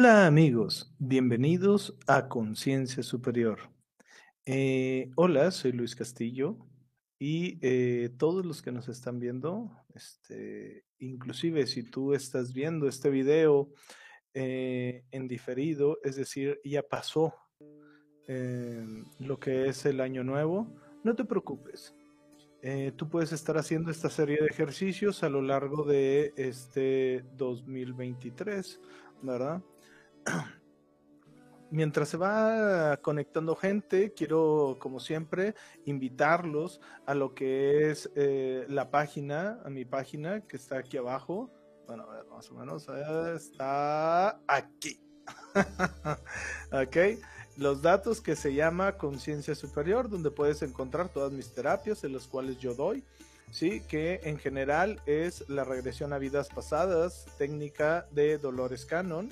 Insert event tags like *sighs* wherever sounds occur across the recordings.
Hola amigos, bienvenidos a Conciencia Superior. Eh, hola, soy Luis Castillo y eh, todos los que nos están viendo, este, inclusive si tú estás viendo este video eh, en diferido, es decir, ya pasó lo que es el año nuevo, no te preocupes. tú puedes estar haciendo esta serie de ejercicios a lo largo de este 2023, ¿verdad? *clears throat* Mientras se va conectando gente, quiero, como siempre, invitarlos a lo que es eh, la página, a mi página que está aquí abajo. Bueno, a ver, más o menos está aquí. *laughs* ok, los datos que se llama Conciencia Superior, donde puedes encontrar todas mis terapias, en las cuales yo doy. Sí, que en general es la regresión a vidas pasadas, técnica de Dolores Cannon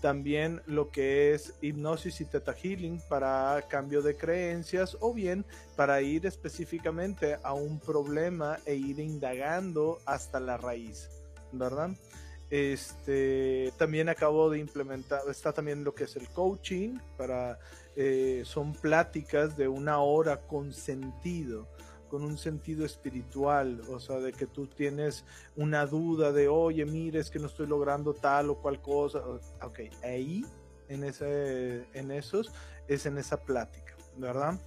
también lo que es hipnosis y teta healing para cambio de creencias o bien para ir específicamente a un problema e ir indagando hasta la raíz, ¿verdad? Este, también acabo de implementar, está también lo que es el coaching, para, eh, son pláticas de una hora con sentido con un sentido espiritual, o sea, de que tú tienes una duda de, oye, mire, es que no estoy logrando tal o cual cosa. Ok, ahí, en, ese, en esos, es en esa plática, ¿verdad?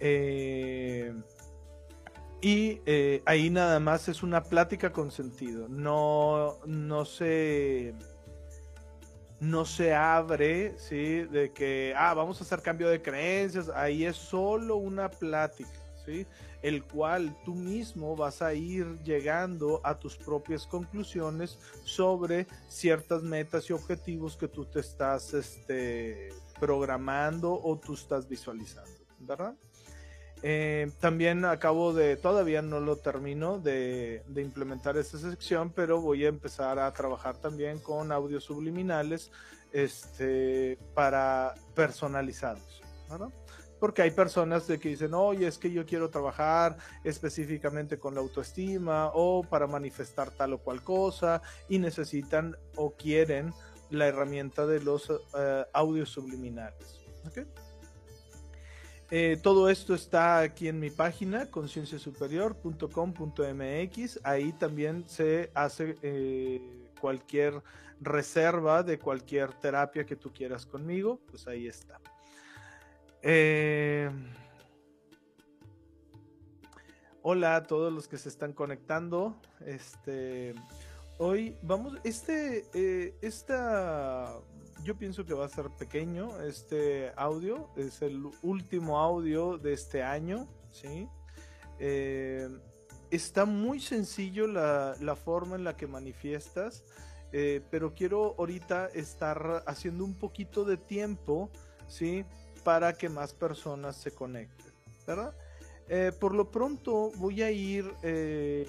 Eh, y eh, ahí nada más es una plática con sentido, no, no se no se abre, ¿sí? De que, ah, vamos a hacer cambio de creencias, ahí es solo una plática, ¿sí? El cual tú mismo vas a ir llegando a tus propias conclusiones sobre ciertas metas y objetivos que tú te estás este, programando o tú estás visualizando, ¿verdad? Eh, también acabo de, todavía no lo termino de, de, implementar esta sección, pero voy a empezar a trabajar también con audios subliminales este, para personalizados, ¿verdad? Porque hay personas de que dicen, oye, es que yo quiero trabajar específicamente con la autoestima o para manifestar tal o cual cosa y necesitan o quieren la herramienta de los eh, audios subliminales. Eh, todo esto está aquí en mi página, concienciasuperior.com.mx. Ahí también se hace eh, cualquier reserva de cualquier terapia que tú quieras conmigo, pues ahí está. Eh, hola a todos los que se están conectando. Este, hoy vamos, este, eh, esta, yo pienso que va a ser pequeño. Este audio es el último audio de este año, sí. Eh, está muy sencillo la, la, forma en la que manifiestas, pero quiero ahorita estar haciendo un poquito de tiempo, sí para que más personas se conecten, ¿verdad? Eh, por lo pronto voy a ir eh,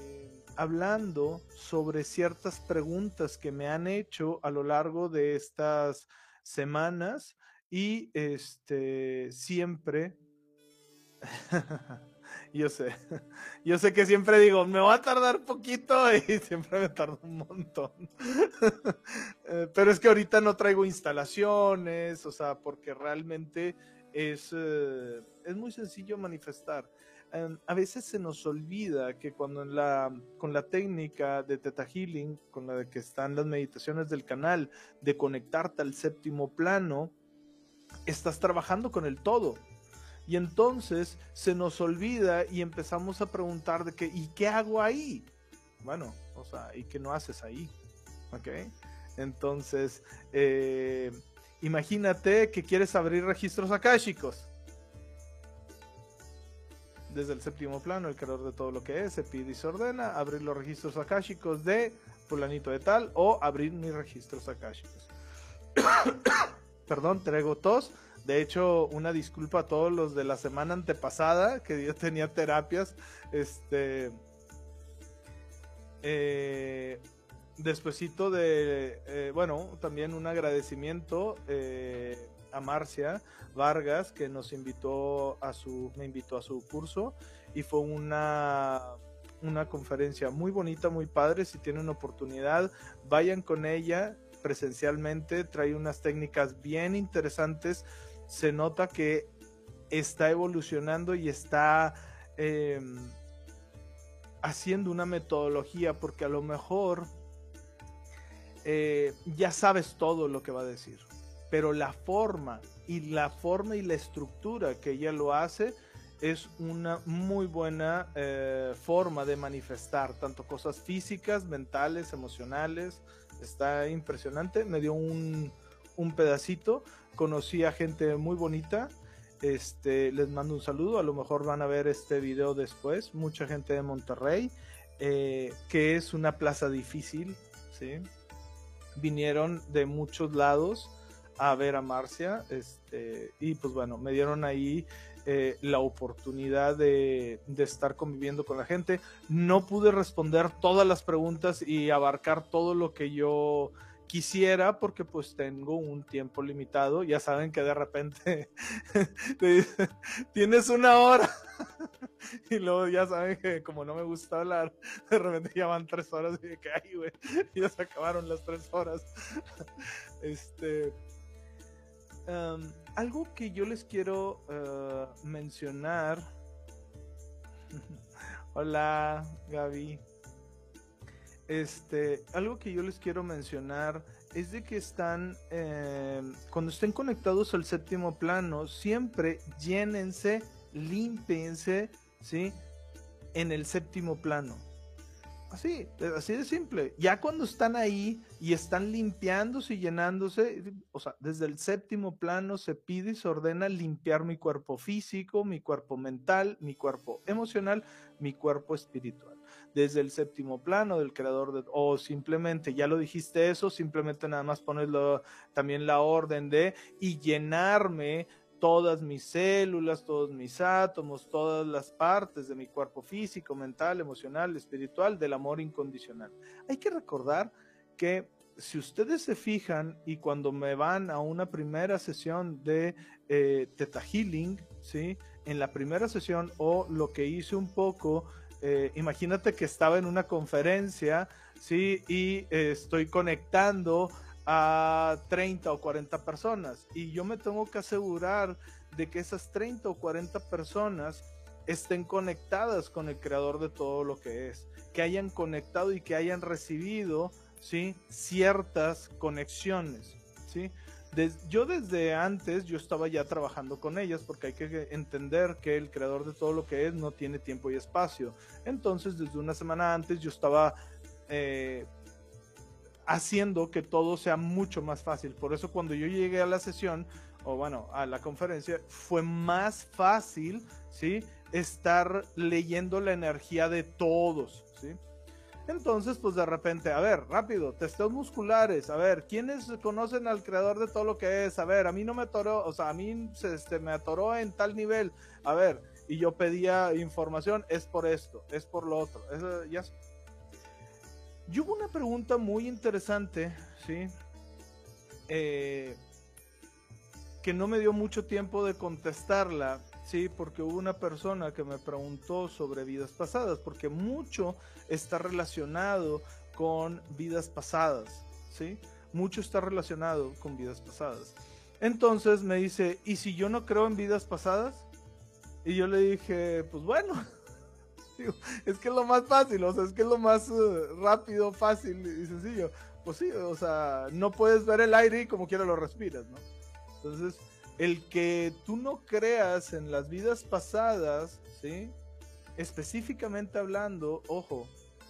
hablando sobre ciertas preguntas que me han hecho a lo largo de estas semanas y este siempre *laughs* yo sé, *laughs* yo sé que siempre digo, me va a tardar poquito *laughs* y siempre me tardo un montón. *laughs* Eh, pero es que ahorita no traigo instalaciones, o sea, porque realmente es, eh, es muy sencillo manifestar. Em, a veces se nos olvida que cuando en la, con la técnica de Teta Healing, con la que están las meditaciones del canal, de conectarte al séptimo plano, estás trabajando con el todo y entonces se nos olvida y empezamos a preguntar de qué, ¿y qué hago ahí? Bueno, o sea, ¿y qué no haces ahí? ¿Ok? Entonces, eh, imagínate que quieres abrir registros akáshicos. Desde el séptimo plano, el creador de todo lo que es, se pide y se ordena abrir los registros akáshicos de fulanito de tal o abrir mis registros akáshicos. *coughs* Perdón, traigo tos de hecho, una disculpa a todos los de la semana antepasada, que yo tenía terapias. Este. Eh, de. Eh, bueno, también un agradecimiento eh, a Marcia Vargas, que nos invitó a su. me invitó a su curso. Y fue una una conferencia muy bonita, muy padre. Si tienen oportunidad, vayan con ella presencialmente, trae unas técnicas bien interesantes, se nota que está evolucionando y está em, haciendo una metodología porque a lo mejor eh, ya sabes todo lo que va a decir, pero la forma y la forma y la estructura que ella lo hace es una muy buena eh, forma de manifestar tanto cosas físicas, mentales, emocionales. Está impresionante. Me dio un, un pedacito. Conocí a gente muy bonita. Este, les mando un saludo. A lo mejor van a ver este video después. Mucha gente de Monterrey, eh, que es una plaza difícil. ¿sí? Vinieron de muchos lados a ver a Marcia. Este, y pues bueno, me dieron ahí eh, la oportunidad de, estar conviviendo con la gente. No pude responder todas las preguntas y abarcar todo lo que yo quisiera porque pues tengo un tiempo limitado. Ya saben que de repente *laughs* tienes una hora *laughs* y luego ya saben que como no me gusta hablar, *laughs* de repente ya van tres horas y de que, ay, güey, ya se acabaron las tres horas. Este, algo que yo les quiero eh, mencionar. Hola, Gaby. Este, algo que yo les quiero mencionar es de que están, em, cuando estén conectados al séptimo plano, siempre llénense, límpiense, ¿sí? En el séptimo plano. Así, así de simple. Ya cuando están ahí y están limpiándose y llenándose, o sea, desde el séptimo plano se pide y se ordena limpiar mi cuerpo físico, mi cuerpo mental, mi cuerpo emocional, mi cuerpo espiritual. Desde el séptimo plano del creador o simplemente, ya lo dijiste eso, simplemente nada más ponerlo también la orden de y llenarme todas mis células, todos mis átomos, todas las partes de mi cuerpo físico, mental, emocional, espiritual, del amor incondicional. Hay que recordar que si ustedes se fijan y cuando me van a una primera sesión de eh, Theta Healing, ¿sí? En la primera sesión o lo que hice un poco, eh, imagínate que estaba en una conferencia, ¿sí? Y eh, estoy conectando a 30 o 40 personas y yo me tengo que asegurar de que esas 30 o 40 personas estén conectadas con el creador de todo lo que es, que hayan conectado y que hayan recibido ¿sí? ciertas conexiones. ¿sí? Yo desde antes yo estaba ya trabajando con ellas porque hay que entender que el creador de todo lo que es no tiene tiempo y espacio. Entonces desde una semana antes yo estaba eh, haciendo que todo sea mucho más fácil. Por eso cuando yo llegué a la sesión, o bueno, a la conferencia, fue más fácil, ¿sí? Estar leyendo la energía de todos, ¿sí? Entonces, pues de repente, a ver, rápido, testeos musculares, a ver, ¿quiénes conocen al creador de todo lo que es? A ver, a mí no me atoró, o sea, a mí este, me atoró en tal nivel, a ver, y yo pedía información, es por esto, es por lo otro, eso ya y hubo una pregunta muy interesante, ¿sí? Eh, que no me dio mucho tiempo de contestarla, sí, porque hubo una persona que me preguntó sobre vidas pasadas, porque mucho está relacionado con vidas pasadas, sí, mucho está relacionado con vidas pasadas. Entonces me dice, ¿y si yo no creo en vidas pasadas? Y yo le dije, pues bueno, *laughs* es que es lo más fácil, o sea, es que es lo más uh, rápido, fácil y sencillo. Pues sí, o sea, no puedes ver el aire y como quiera lo respiras, ¿no? Entonces, el que tú no creas en las vidas pasadas, ¿sí? Específicamente hablando, ojo,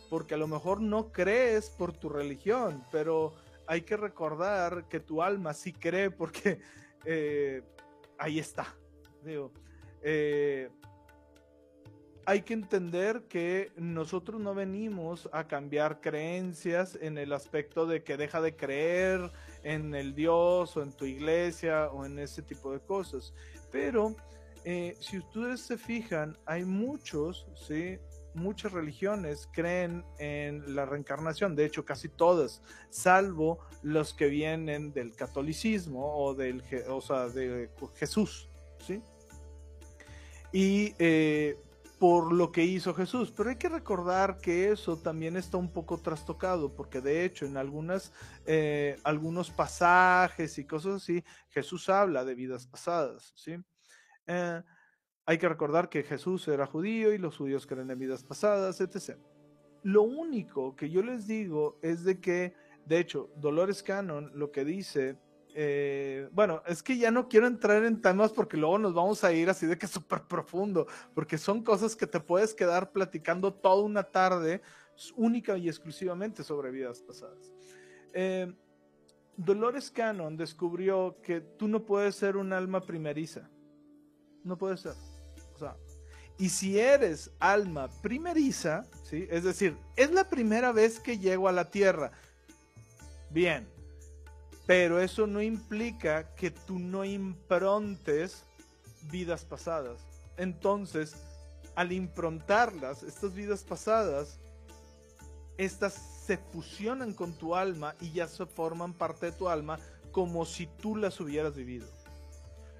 porque a lo mejor no crees por tu religión, pero hay que recordar que tu alma sí cree porque eh, ahí está. Digo, eh, hay que entender que nosotros no venimos a cambiar creencias en el aspecto de que deja de creer en el Dios o en tu iglesia o en ese tipo de cosas. Pero eh, si ustedes se fijan, hay muchos, ¿sí? Muchas religiones creen en la reencarnación, de hecho casi todas, salvo los que vienen del catolicismo o del, o sea, de Jesús, ¿sí? Y eh, por lo que hizo Jesús. Pero hay que recordar que eso también está un poco trastocado, porque de hecho en algunas, eh, algunos pasajes y cosas así, Jesús habla de vidas pasadas, ¿sí? Eh, hay que recordar que Jesús era judío y los judíos creen en vidas pasadas, etc. Lo único que yo les digo es de que, de hecho, Dolores Cannon lo que dice eh, bueno, es que ya no quiero entrar en temas porque luego nos vamos a ir así de que *laughs* súper profundo, porque son cosas que te puedes quedar platicando toda una tarde única y exclusivamente sobre vidas pasadas. Eh, Dolores Cannon descubrió que tú no puedes ser un alma primeriza. No puedes ser. O sea, y si eres alma primeriza, ¿sí? es decir, es la primera vez que llego a la tierra. Bien, pero eso no implica que tú no improntes vidas pasadas. Entonces, al improntarlas, estas vidas pasadas, estas se fusionan con tu alma y ya se forman parte de tu alma como si tú las hubieras vivido.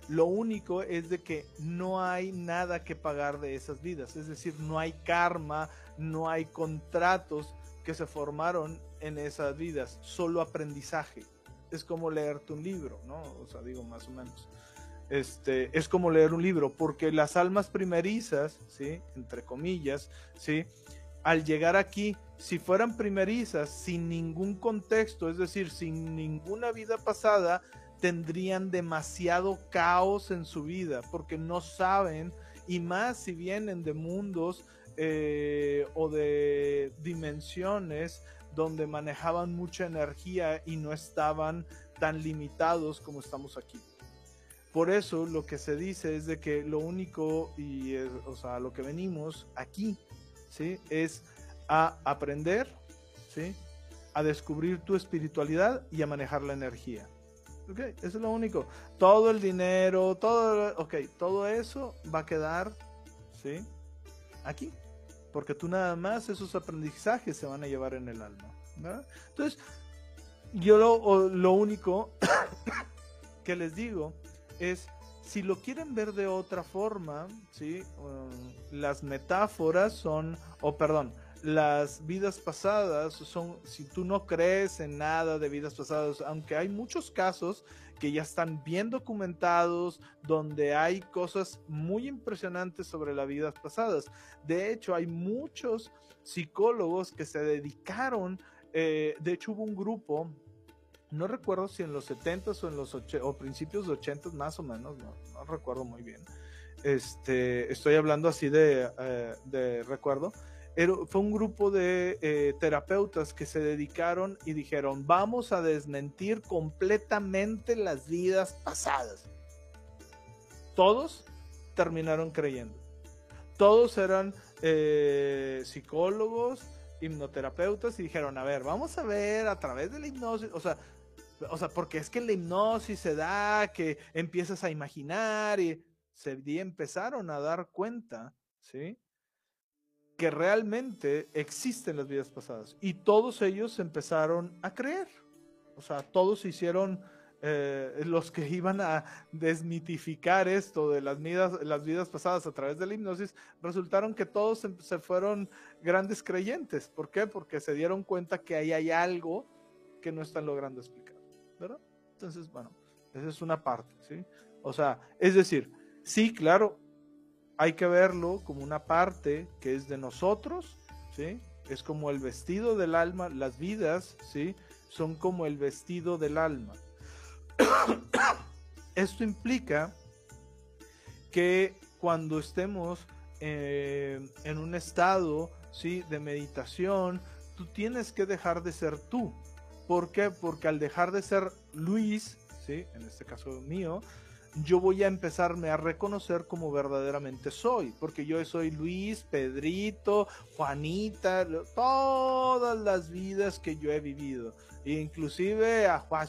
Lo único es de que no hay nada que pagar de esas vidas, es decir, no hay karma, no hay contratos que se formaron en esas vidas, solo aprendizaje es como leerte un libro, ¿no? O sea, digo más o menos. Este, es como leer un libro, porque las almas primerizas, ¿sí? Entre comillas, ¿sí? Al llegar aquí, si fueran primerizas, sin ningún contexto, es decir, sin ninguna vida pasada, tendrían demasiado caos en su vida, porque no saben, y más si vienen de mundos eh, o de dimensiones donde manejaban mucha energía y no estaban tan limitados como estamos aquí. Por eso lo que se dice es de que lo único y o sea, lo que venimos aquí, ¿sí? Es a aprender, ¿sí? A descubrir tu espiritualidad y a manejar la energía. Ok, eso es lo único. Todo el dinero, todo, ok, todo eso va a quedar, ¿sí? Aquí porque tú nada más esos aprendizajes se van a llevar en el alma. Entonces, yo lo, lo único *coughs* que les digo es, si lo quieren ver de otra forma, ¿sí? Um, las metáforas son, o perdón, las vidas pasadas son, si tú no crees en nada de vidas pasadas, aunque hay muchos casos que ya están bien documentados, donde hay cosas muy impresionantes sobre las vidas pasadas. De hecho, hay muchos psicólogos que se dedicaron, eh, de hecho hubo un grupo, no recuerdo si en los 70s o en los o principios de 80 más o menos, no, recuerdo muy bien. Este, estoy hablando así de, eh, de recuerdo fue un grupo de eh, terapeutas que se dedicaron y dijeron, vamos a desmentir completamente las vidas pasadas. Todos terminaron creyendo. Todos eran eh, psicólogos, hipnoterapeutas y dijeron, a ver, vamos a ver a través de la hipnosis, o sea, o sea, porque es que la hipnosis se da, que empiezas a imaginar y se empezaron a dar cuenta, ¿sí? Que realmente existen las vidas pasadas. Y todos ellos empezaron a creer. O sea, todos se hicieron eh, los que iban a desmitificar esto de las vidas, las vidas pasadas a través de la hipnosis, resultaron que todos se, fueron grandes creyentes. ¿Por qué? Porque se dieron cuenta que ahí hay algo que no están logrando explicar. ¿Verdad? Entonces, bueno, esa es una parte, ¿sí? O sea, es decir, sí, claro, hay que verlo como una parte que es de nosotros, ¿sí? Es como el vestido del alma, las vidas, ¿sí? Son como el vestido del alma. *coughs* Esto implica que cuando estemos eh, en un estado, ¿sí? De meditación, tú tienes que dejar de ser tú. ¿Por qué? Porque al dejar de ser Luis, ¿sí? En este caso mío, yo voy a empezarme a reconocer como verdaderamente soy, porque yo soy Luis, Pedrito, Juanita, todas las vidas que yo he vivido, inclusive a Juan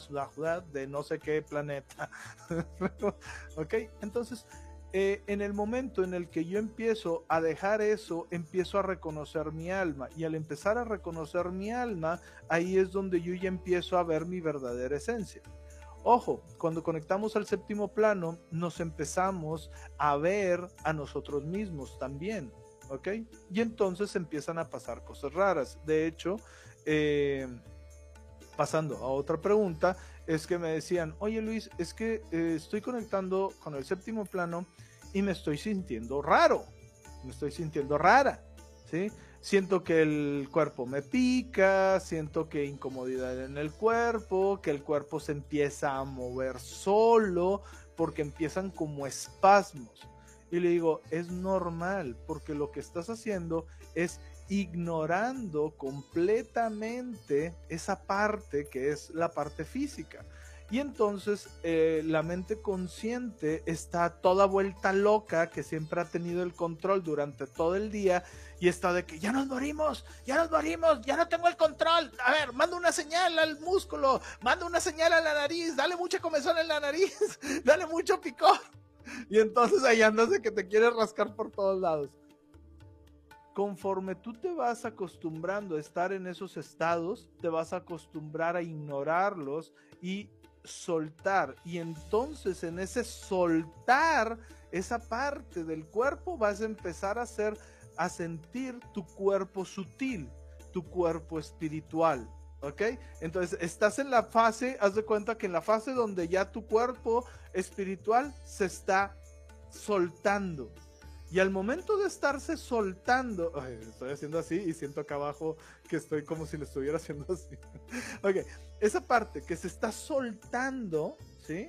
de no sé qué planeta. *laughs* ok, entonces eh, en el momento en el que yo empiezo a dejar eso, empiezo a reconocer mi alma. Y al empezar a reconocer mi alma, ahí es donde yo ya empiezo a ver mi verdadera esencia. Ojo, cuando conectamos al séptimo plano, nos empezamos a ver a nosotros mismos también. ¿ok? Y entonces empiezan a pasar cosas raras. De hecho, eh, pasando a otra pregunta, es que me decían, oye Luis, es que eh, estoy conectando con el séptimo plano y me estoy sintiendo raro, me estoy sintiendo rara, ¿sí? Siento que el cuerpo me pica, siento que incomodidad en el cuerpo, que el cuerpo se empieza a mover solo, porque empiezan como espasmos. Y le digo, es normal, porque lo que estás haciendo es ignorando completamente esa parte que es la parte física. Y entonces eh, la mente consciente está toda vuelta loca, que siempre ha tenido el control durante todo el día, y está de que ya nos morimos, ya nos morimos, ya no tengo el control. A ver, manda una señal al músculo, manda una señal a la nariz, dale mucha comezón en la nariz, *laughs* dale mucho picor. Y entonces ahí andas de que te quieres rascar por todos lados. Conforme tú te vas acostumbrando a estar en esos estados, te vas a acostumbrar a ignorarlos y soltar. Y entonces en ese soltar esa parte del cuerpo vas a empezar a hacer a sentir tu cuerpo sutil, tu cuerpo espiritual. ¿Ok? Entonces estás en la fase, haz de cuenta que en la fase donde ya tu cuerpo espiritual se está soltando. Y al momento de estarse soltando, *laughs* estoy haciendo así y siento acá abajo que estoy como si lo estuviera haciendo así. *laughs* ok, esa parte que se está soltando, ¿sí?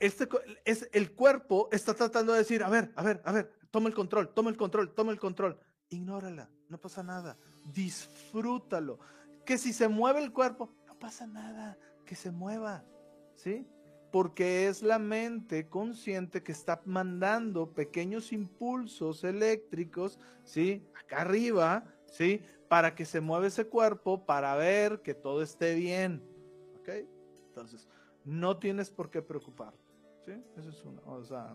Este, es, el cuerpo está tratando de decir, a ver, a ver, a ver, toma el control, toma el control, toma el control. Ignórala, no pasa nada. Disfrútalo. Que si se mueve el cuerpo, no pasa nada, que se mueva, ¿sí? porque es la mente consciente que está mandando pequeños impulsos eléctricos, ¿sí? Acá arriba, ¿sí? Para que se mueva ese cuerpo, para ver que todo esté bien, ¿ok? Entonces, no tienes por qué preocuparte, ¿sí? Eso es una, o sea,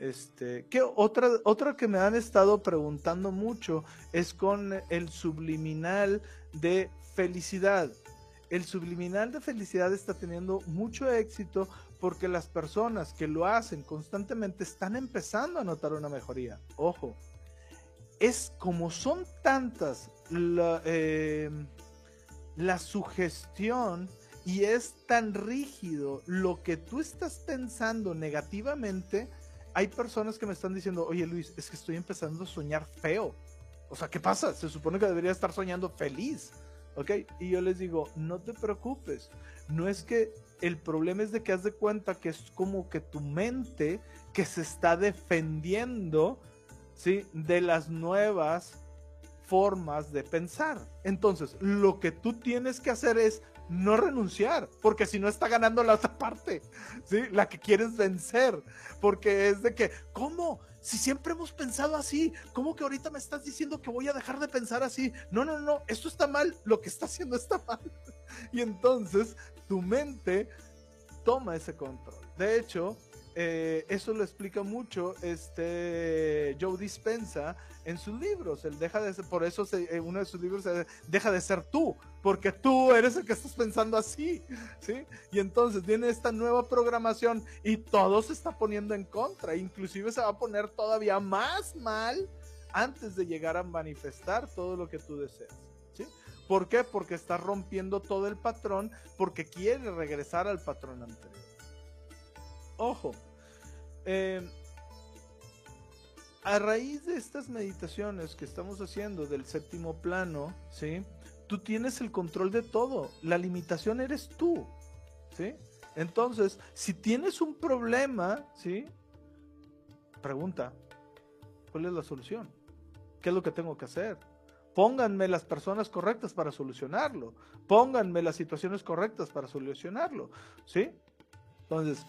este, ¿qué otra, que me han estado preguntando mucho es con el subliminal de felicidad el subliminal de felicidad está teniendo mucho éxito porque las personas que lo hacen constantemente están empezando a notar una mejoría. Ojo, es como son tantas la, em, la sugestión y es tan rígido lo que tú estás pensando negativamente, hay personas que me están diciendo, oye Luis, es que estoy empezando a soñar feo. O sea, ¿qué pasa? Se supone que debería estar soñando feliz. ¿Ok? Y yo les digo, no te preocupes. No es que el problema es de que haz de cuenta que es como que tu mente que se está defendiendo, ¿sí? De las nuevas formas de pensar. Entonces, lo que tú tienes que hacer es no renunciar, porque si no está ganando la otra parte, ¿sí? La que quieres vencer, porque es de que, ¿cómo? Si siempre hemos pensado así, ¿cómo que ahorita me estás diciendo que voy a dejar de pensar así? No, no, no, esto está mal, lo que está haciendo está mal. *laughs* Y entonces tu mente toma ese control. De hecho, eh, eso lo explica mucho este Joe Dispensa en sus libros. Él deja de ser, por eso en uno de sus libros deja de ser tú, porque tú eres el que estás pensando así, ¿sí? Y entonces viene esta nueva programación y todo se está poniendo en contra, inclusive se va a poner todavía más mal antes de llegar a manifestar todo lo que tú deseas, ¿sí? ¿Por qué? Porque está rompiendo todo el patrón, porque quiere regresar al patrón anterior. Ojo, eh, a raíz de estas meditaciones que estamos haciendo del séptimo plano, ¿sí? Tú tienes el control de todo. La limitación eres tú, ¿sí? Entonces, si tienes un problema, ¿sí? Pregunta, ¿cuál es la solución? ¿Qué es lo que tengo que hacer? Pónganme las personas correctas para solucionarlo. Pónganme las situaciones correctas para solucionarlo, ¿sí? Entonces,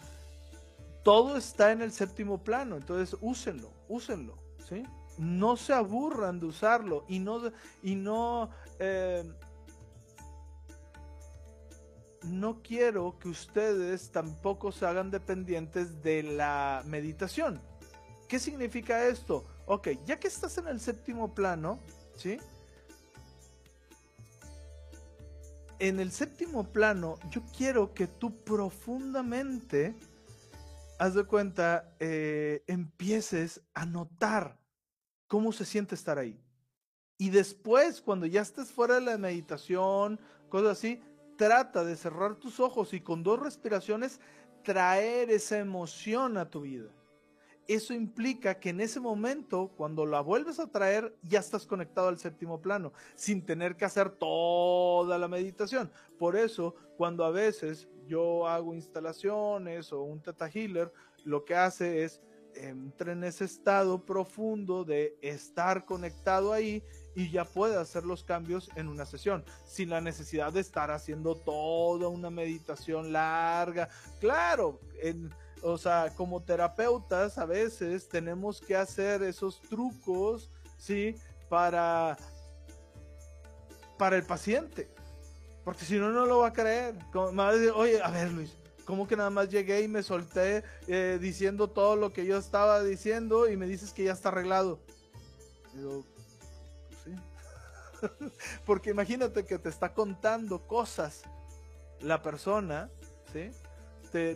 todo está en el séptimo plano, entonces úsenlo, úsenlo, ¿sí? No se aburran de usarlo y no, y no, eh, no quiero que ustedes tampoco se hagan dependientes de la meditación. ¿Qué significa esto? Ok, ya que estás en el séptimo plano, ¿sí? En el séptimo plano, yo quiero que tú profundamente haz de cuenta, eh, empieces a notar cómo se siente estar ahí. Y después, cuando ya estés fuera de la meditación, cosas así, trata de cerrar tus ojos y con dos respiraciones traer esa emoción a tu vida. Eso implica que en ese momento, cuando la vuelves a traer, ya estás conectado al séptimo plano, sin tener que hacer toda la meditación. Por eso, cuando a veces yo hago instalaciones o un teta healer, lo que hace es entra en ese estado profundo de estar conectado ahí y ya puede hacer los cambios en una sesión, sin la necesidad de estar haciendo toda una meditación larga. Claro, o sea, como terapeutas a veces tenemos que hacer esos trucos, ¿sí? Para, para el paciente. Porque si no, no lo va a creer. oye, a ver Luis, como que nada más llegué y me solté eh, diciendo todo lo que yo estaba diciendo y me dices que ya está arreglado? Digo, *laughs* Porque imagínate que te está contando cosas la persona, ¿sí?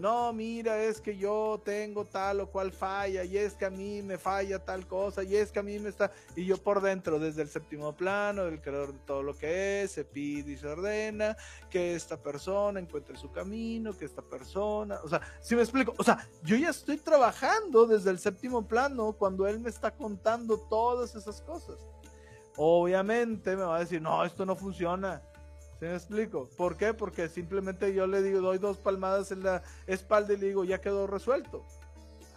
No, mira, es que yo tengo tal o cual falla, y es que a mí me falla tal cosa, y es que a mí me está, y yo por dentro, desde el séptimo plano, del creador de todo lo que es, se pide y se ordena, que esta persona encuentre su camino, que esta persona, o sea, si me explico, o sea, yo ya estoy trabajando desde el séptimo plano cuando él me está contando todas esas cosas. Obviamente me va a decir, no, esto no funciona. ¿Se me explico? ¿Por qué? Porque simplemente yo le digo, doy dos palmadas en la espalda y le digo, ya quedó resuelto.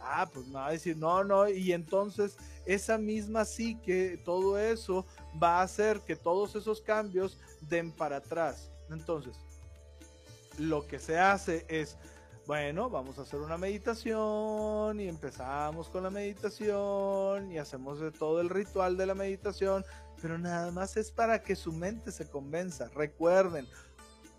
Ah, pues a decir, no, no, y entonces esa misma sí que todo eso va a hacer que todos esos cambios den para atrás. Entonces, lo que se hace es, bueno, vamos a hacer una meditación y empezamos con la meditación y hacemos todo el ritual de la meditación pero nada más es para que su mente se convenza. Recuerden,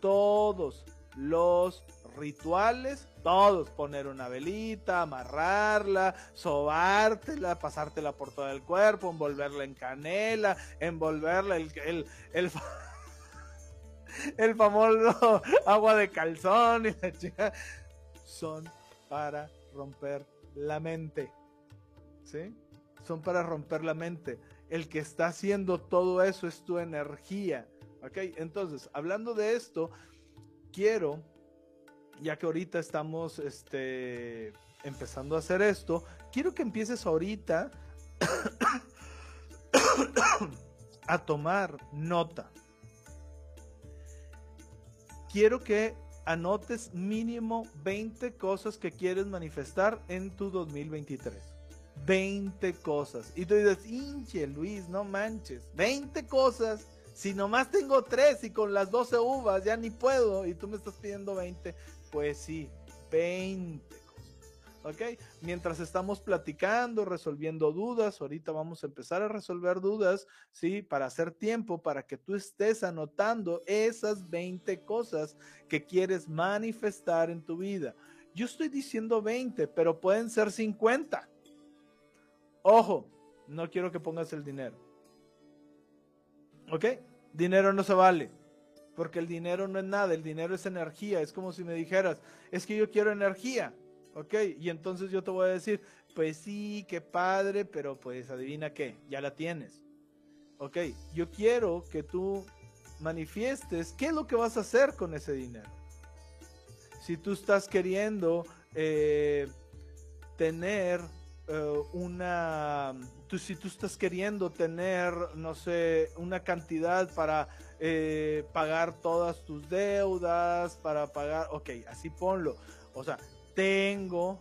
todos los rituales, todos, poner una velita, amarrarla, sobártela, pasártela por todo el cuerpo, envolverla en canela, envolverla el, el, el, *laughs* el famoso *laughs* agua de calzón y la chica, son para romper la mente. ¿Sí? Son para romper la mente el que está haciendo todo eso es tu energía. ¿Ok? Entonces, hablando de esto, quiero, ya que ahorita estamos este, empezando a hacer esto, quiero que empieces ahorita *coughs* a tomar nota. Quiero que anotes mínimo 20 cosas que quieres manifestar en tu 2023. 20 cosas. Y tú dices, hinche Luis, no manches, 20 cosas. Si nomás tengo 3 y con las 12 uvas ya ni puedo y tú me estás pidiendo 20, pues sí, 20 cosas. ¿Ok? Mientras estamos platicando, resolviendo dudas, ahorita vamos a empezar a resolver dudas, ¿sí? Para hacer tiempo, para que tú estés anotando esas 20 cosas que quieres manifestar en tu vida. Yo estoy diciendo 20, pero pueden ser 50. Ojo, no quiero que pongas el dinero. ¿Ok? Dinero no se vale. Porque el dinero no es nada, el dinero es energía. Es como si me dijeras, es que yo quiero energía. ¿Ok? Y entonces yo te voy a decir, pues sí, qué padre, pero pues adivina qué, ya la tienes. ¿Ok? Yo quiero que tú manifiestes qué es lo que vas a hacer con ese dinero. Si tú estás queriendo eh, tener eh, una, tú, si tú estás queriendo tener, no sé, una cantidad para eh, pagar todas tus deudas, para pagar, ok, así ponlo. O sea, tengo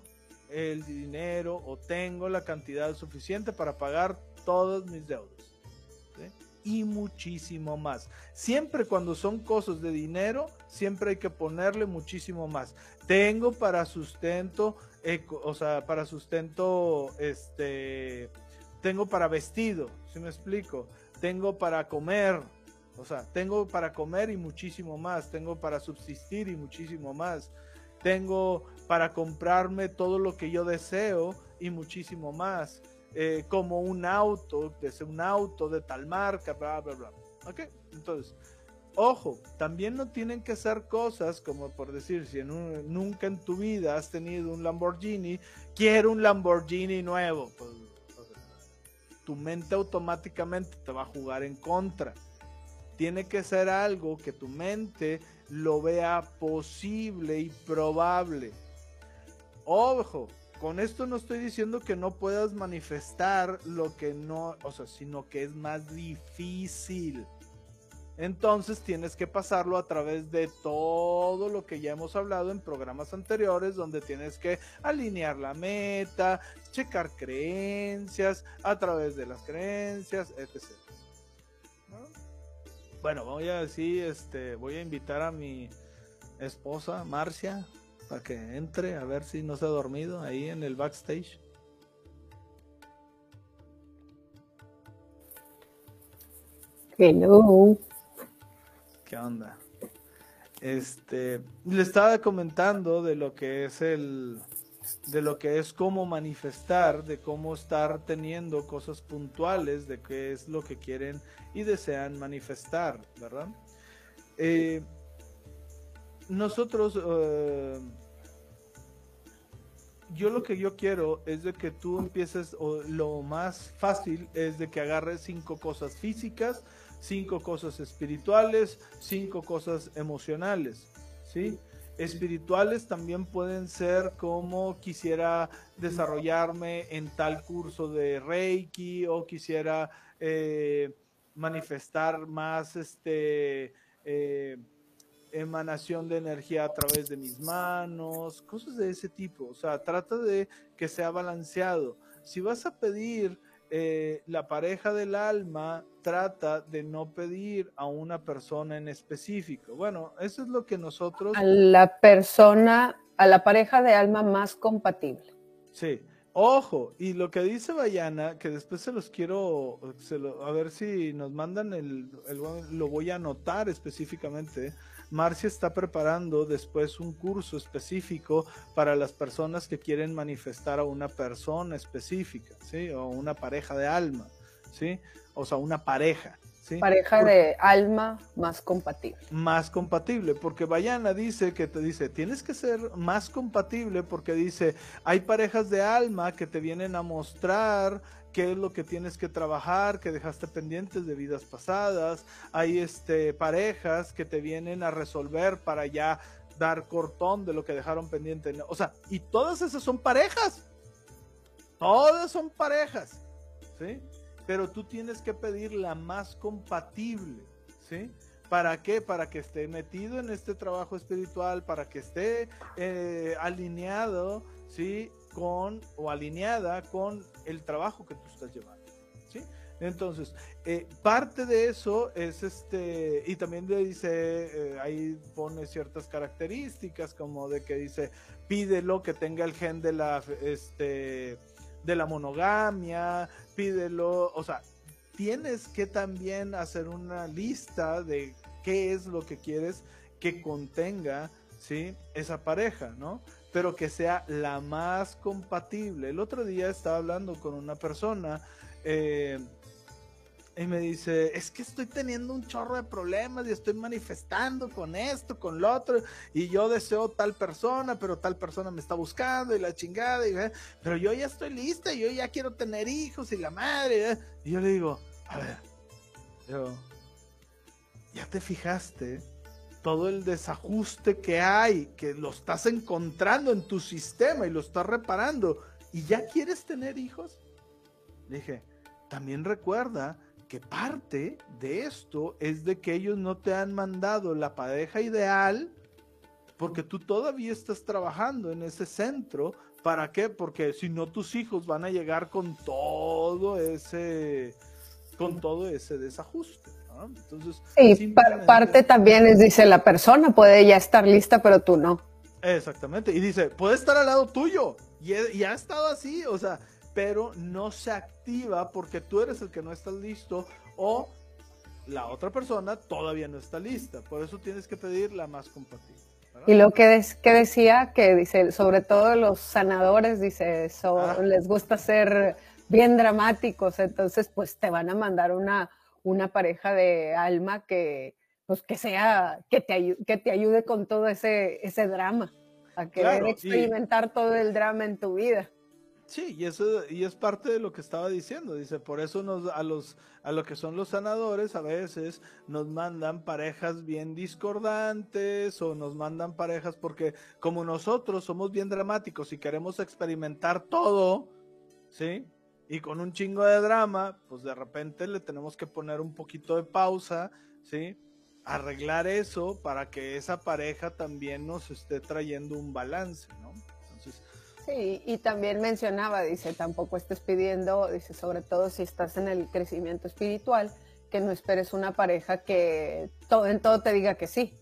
el dinero o tengo la cantidad suficiente para pagar todas mis deudas. Y muchísimo más. Siempre cuando son cosas de dinero, siempre hay que ponerle muchísimo más. Tengo para sustento o sea, para sustento, este, tengo para vestido, si me explico, tengo para comer, o sea, tengo para comer y muchísimo más, tengo para subsistir y muchísimo más, tengo para comprarme todo lo que yo deseo y muchísimo más, eh, como un auto, desde un auto de tal marca, bla, bla, bla. ¿Ok? Entonces, Ojo, también no tienen que ser cosas como por decir, si nunca en tu vida has tenido un Lamborghini, quiero un Lamborghini nuevo. Pues, tu mente automáticamente te va a jugar en contra. Tiene que ser algo que tu mente lo vea posible y probable. Ojo, con esto no estoy diciendo que no puedas manifestar lo que no, o sea, sino que es más difícil. Entonces tienes que pasarlo a través de todo lo que ya hemos hablado en programas anteriores, donde tienes que alinear la meta, checar creencias, a través de las creencias, etc. Bueno, voy a decir, este, voy a invitar a mi esposa, Marcia, para que entre a ver si no se ha dormido ahí en el backstage. Hello. ¿Qué onda? Este, le estaba comentando de lo que es el, de lo que es cómo manifestar, de cómo estar teniendo cosas puntuales, de qué es lo que quieren y desean manifestar, ¿verdad? Eh, nosotros, eh, yo lo que yo quiero es de que tú empieces, o lo más fácil es de que agarres cinco cosas físicas, cinco cosas espirituales, cinco cosas emocionales, ¿sí? Espirituales también pueden ser como quisiera desarrollarme en tal curso de Reiki o quisiera eh, manifestar más este eh, emanación de energía a través de mis manos, cosas de ese tipo. O sea, trata de que sea balanceado. Si vas a pedir eh, la pareja del alma trata de no pedir a una persona en específico. Bueno, eso es lo que nosotros... A la persona, a la pareja de alma más compatible. Sí. Ojo, y lo que dice Bayana, que después se los quiero, a ver si nos mandan el, lo voy a anotar específicamente. Marcia está preparando después un curso específico para las personas que quieren manifestar a una persona específica, ¿sí? O una pareja de alma, ¿sí? O sea, una pareja. ¿sí? Pareja de alma más compatible. Más compatible, porque Bayana dice que te dice, tienes que ser más compatible porque dice, hay parejas de alma que te vienen a mostrar qué es lo que tienes que trabajar, que dejaste pendientes de vidas pasadas. Hay este, parejas que te vienen a resolver para ya dar cortón de lo que dejaron pendiente. O sea, y todas esas son parejas. Todas son parejas. ¿Sí? Pero tú tienes que pedir la más compatible. ¿Sí? ¿Para qué? Para que esté metido en este trabajo espiritual, para que esté eh, alineado, ¿sí? con o alineada con el trabajo que tú estás llevando. ¿sí? Entonces, eh, parte de eso es este, y también le dice, eh, ahí pone ciertas características, como de que dice, pídelo que tenga el gen de la, este, de la monogamia, pídelo, o sea, tienes que también hacer una lista de qué es lo que quieres que contenga, ¿sí? Esa pareja, ¿no? Pero que sea la más compatible. El otro día estaba hablando con una persona eh, y me dice, es que estoy teniendo un chorro de problemas y estoy manifestando con esto, con lo otro, y yo deseo tal persona, pero tal persona me está buscando y la chingada, y, eh, pero yo ya estoy lista, yo ya quiero tener hijos y la madre. Eh". Y yo le digo, a ver, yo, ¿ya te fijaste? Todo el desajuste que hay, que lo estás encontrando en tu sistema y lo estás reparando, y ya quieres tener hijos. dije, también recuerda que parte de esto es de que ellos no te han mandado la pareja ideal porque tú todavía estás trabajando en ese centro. ¿Para qué? Porque si no tus hijos van a llegar con todo ese con todo ese desajuste. Entonces, sí, parte también es, dice, la persona puede ya estar lista, pero tú no. Exactamente, y dice, puede estar al lado tuyo, y, ha estado así, o sea, pero no se activa porque tú eres el que no está listo o la otra persona todavía no está lista, por eso tienes que pedir la más compatible. Y lo que, que decía, que dice, sobre todo los sanadores, dice, les gusta ser bien dramáticos, entonces pues te van a mandar una, una pareja de alma que, pues, que sea, que te, que te ayude con todo ese, ese drama, a querer experimentar todo el drama en tu vida. Sí, y eso y es parte de lo que estaba diciendo. Dice, por eso nos a los a lo que son los sanadores a veces nos mandan parejas bien discordantes o nos mandan parejas porque como nosotros somos bien dramáticos y queremos experimentar todo, ¿sí? Y con un chingo de drama, pues de repente le tenemos que poner un poquito de pausa, ¿sí? Arreglar eso para que esa pareja también nos esté trayendo un balance, ¿no? Sí, y también mencionaba, dice, tampoco estés pidiendo, dice, sobre todo si estás en el crecimiento espiritual, que no esperes una pareja que todo en todo te diga que sí.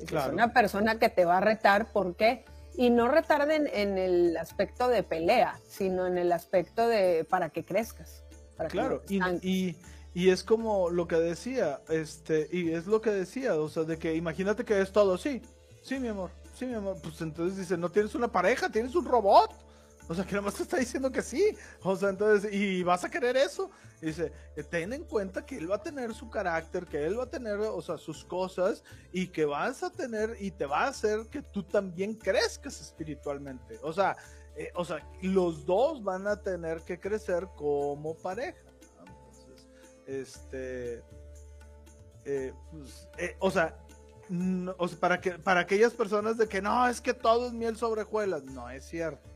Es una persona que te va a retar, ¿por qué? Y no retar en, el aspecto de pelea, sino en el aspecto de para que crezcas. claro, y, y, es como lo que decía, este, y es lo que decía, o sea, de que imagínate que es todo, sí, sí, mi amor, sí, mi amor. Pues entonces dice, no tienes una pareja, tienes un robot. O sea, que nada más te está diciendo que sí. O sea, entonces, y vas a querer eso. dice, eh, ten en cuenta que él va a tener su carácter, que él va a tener, o sea, sus cosas, y que vas a tener, y te va a hacer que tú también crezcas espiritualmente. O sea, eh, o sea, los dos van a tener que crecer como pareja. Entonces, este, eh, pues, o sea, o sea, para, que, para aquellas personas de que no, es que todo es miel sobre hojuelas, no es cierto.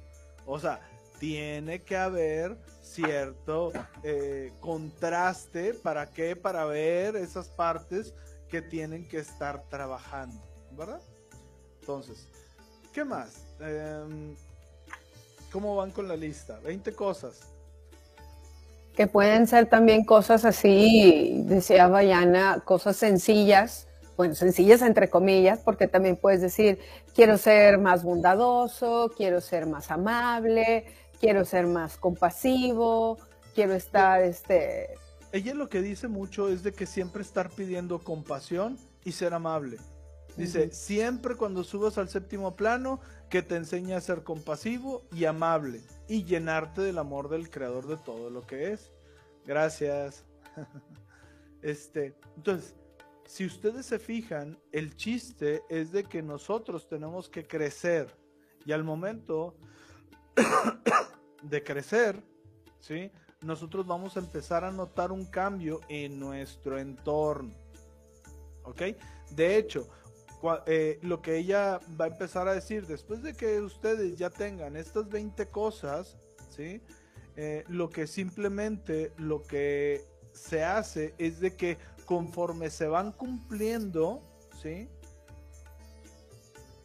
O sea, tiene que haber cierto eh, contraste, ¿para qué? Para ver esas partes que tienen que estar trabajando, ¿verdad? Entonces, ¿qué más? Em, ¿Cómo van con la lista? 20 cosas. Que pueden ser también cosas así, decía Bayana, cosas sencillas bueno, sencillas entre comillas, porque también puedes decir, quiero ser más bondadoso, quiero ser más amable, quiero ser más compasivo, quiero estar, este... Ella lo que dice mucho es de que siempre estar pidiendo compasión y ser amable. Dice, siempre cuando subas al séptimo plano, que te enseñe a ser compasivo y amable y llenarte del amor del creador de todo lo que es. Gracias. *laughs* este, entonces, si ustedes se fijan, el chiste es de que nosotros tenemos que crecer y al momento *coughs* de crecer, ¿sí? Nosotros vamos a empezar a notar un cambio en nuestro entorno. ¿Ok? De hecho, eh, lo que ella va a empezar a decir, después de que ustedes ya tengan estas 20 cosas, ¿sí? Eh, lo que simplemente lo que se hace es de que conforme se van cumpliendo, ¿sí?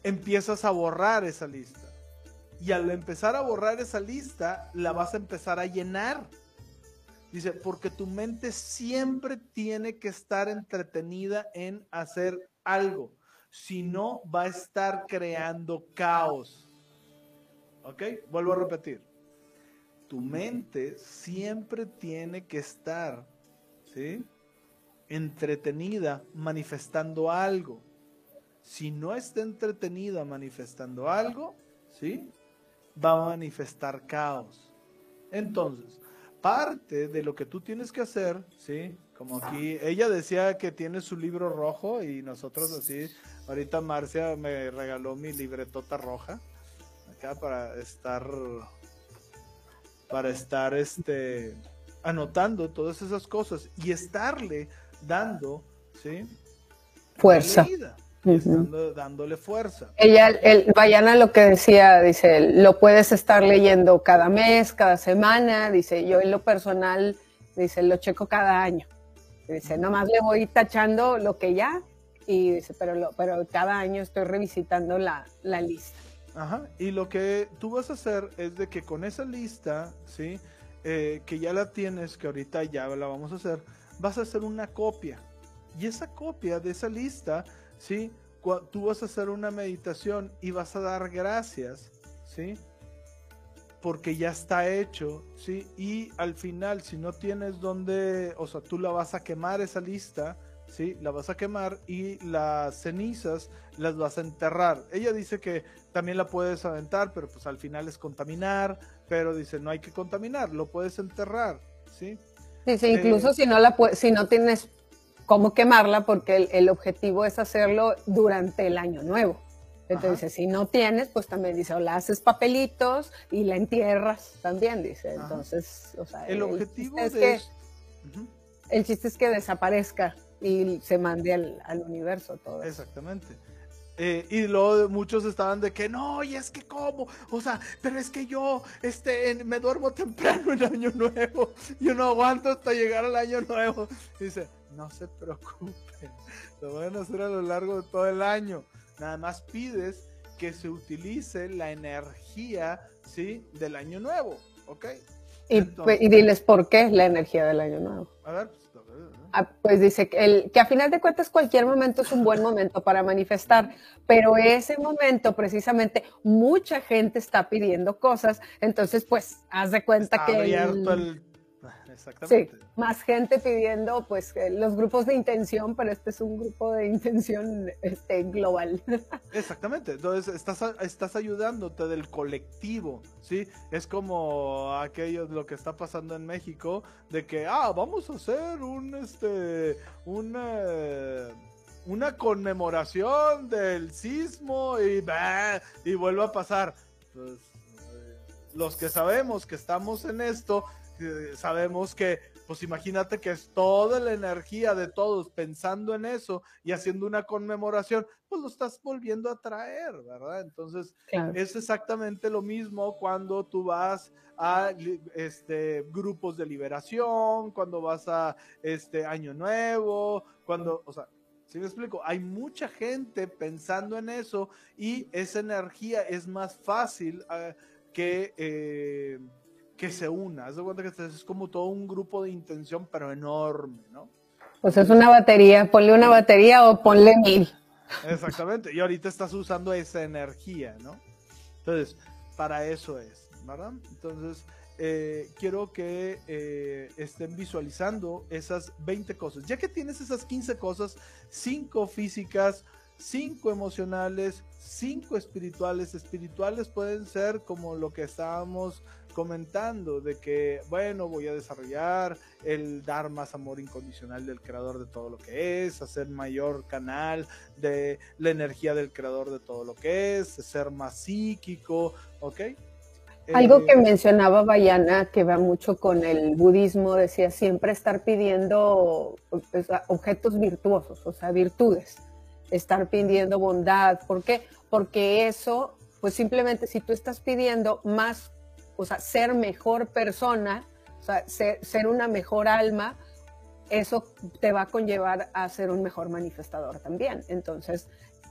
Empiezas a borrar esa lista. Y al empezar a borrar esa lista, la vas a empezar a llenar. Dice, porque tu mente siempre tiene que estar entretenida en hacer algo. Si no, va a estar creando caos. ¿Ok? Vuelvo a repetir. Tu mente siempre tiene que estar, ¿sí? Entretenida manifestando algo. Si no está entretenida manifestando algo, ¿sí? Va a manifestar caos. Entonces, parte de lo que tú tienes que hacer, ¿sí? Como aquí, ella decía que tiene su libro rojo y nosotros así, ahorita Marcia me regaló mi libretota roja, acá para estar, para estar, este, anotando todas esas cosas y estarle dando, ¿sí? Fuerza. dándole fuerza. Ella, el Bayana lo que decía, dice, lo puedes estar leyendo cada mes, cada semana, dice, yo en lo personal, dice, lo checo cada año. Dice, nomás le voy tachando lo que ya, y dice, pero, lo, pero cada año estoy revisitando la, la lista. Ajá, y lo que tú vas a hacer es de que con esa lista, ¿sí? Eh, que ya la tienes, que ahorita ya la vamos a hacer, vas a hacer una copia. Y esa copia de esa lista, ¿sí? Tú vas a hacer una meditación y vas a dar gracias, ¿sí? Porque ya está hecho, ¿sí? Y al final, si no tienes donde, o sea, tú la vas a quemar esa lista, ¿sí? La vas a quemar y las cenizas las vas a enterrar. Ella dice que también la puedes aventar, pero pues al final es contaminar, pero dice, no hay que contaminar, lo puedes enterrar, ¿sí? Dice, incluso si no la si no tienes cómo quemarla, porque el, objetivo es hacerlo durante el año nuevo. Entonces, si no tienes, pues también dice, o la haces papelitos y la entierras también, dice. Entonces, o sea, el, objetivo es que el chiste es que desaparezca y se mande al, universo todo. Exactamente. Eh, y luego muchos estaban de que no, y es que cómo, o sea, pero es que yo este, me duermo temprano en Año Nuevo, yo no aguanto hasta llegar al Año Nuevo. Dice, no se preocupen, lo van a hacer a lo largo de todo el año. Nada más pides que se utilice la energía, ¿sí? Del Año Nuevo, ¿ok? y, diles por qué la energía del Año Nuevo. A ver, pues pues dice que, el, que a final de cuentas cualquier momento es un buen momento para manifestar, pero ese momento precisamente mucha gente está pidiendo cosas, entonces pues haz de cuenta que... Abierto el Exactamente. Sí, más gente pidiendo pues los grupos de intención, pero este es un grupo de intención este, global. *laughs* Exactamente, entonces estás, estás ayudándote del colectivo, ¿sí? Es como aquello, lo que está pasando en México, de que, ah, vamos a hacer un, este, una, una conmemoración del sismo y, y vuelve a pasar. Pues, eh, los que sabemos que estamos en esto, sabemos que, pues imagínate que es toda la energía de todos pensando en eso y haciendo una conmemoración, pues lo estás volviendo a traer, ¿verdad? Entonces, es exactamente lo mismo cuando tú vas a este, grupos de liberación, cuando vas a este Año Nuevo, cuando, o sea, si me explico? Hay mucha gente pensando en eso y esa energía es más fácil ah, que... Eh, que se una. Haz de cuenta que es como todo un grupo de intención, pero enorme, ¿no? Pues es una batería, ponle una batería o ponle mil. Exactamente, y ahorita estás usando esa energía, ¿no? Entonces, para eso es, ¿verdad? Entonces, eh, quiero que eh, estén visualizando esas 20 cosas. Ya que tienes esas 15 cosas, 5 físicas, 5 emocionales, 5 espirituales. Espirituales pueden ser como lo que estábamos comentando de que, bueno, voy a desarrollar el dar más amor incondicional del creador de todo lo que es, hacer mayor canal de la energía del creador de todo lo que es, ser más psíquico, ¿ok? Algo eh, que mencionaba Bayana, que va mucho con el budismo, decía siempre estar pidiendo objetos virtuosos, o sea, virtudes, estar pidiendo bondad. ¿Por qué? Porque eso, pues simplemente si tú estás pidiendo más o sea, ser mejor persona, o sea, ser, una mejor alma, eso te va a conllevar a ser un mejor manifestador también. Entonces,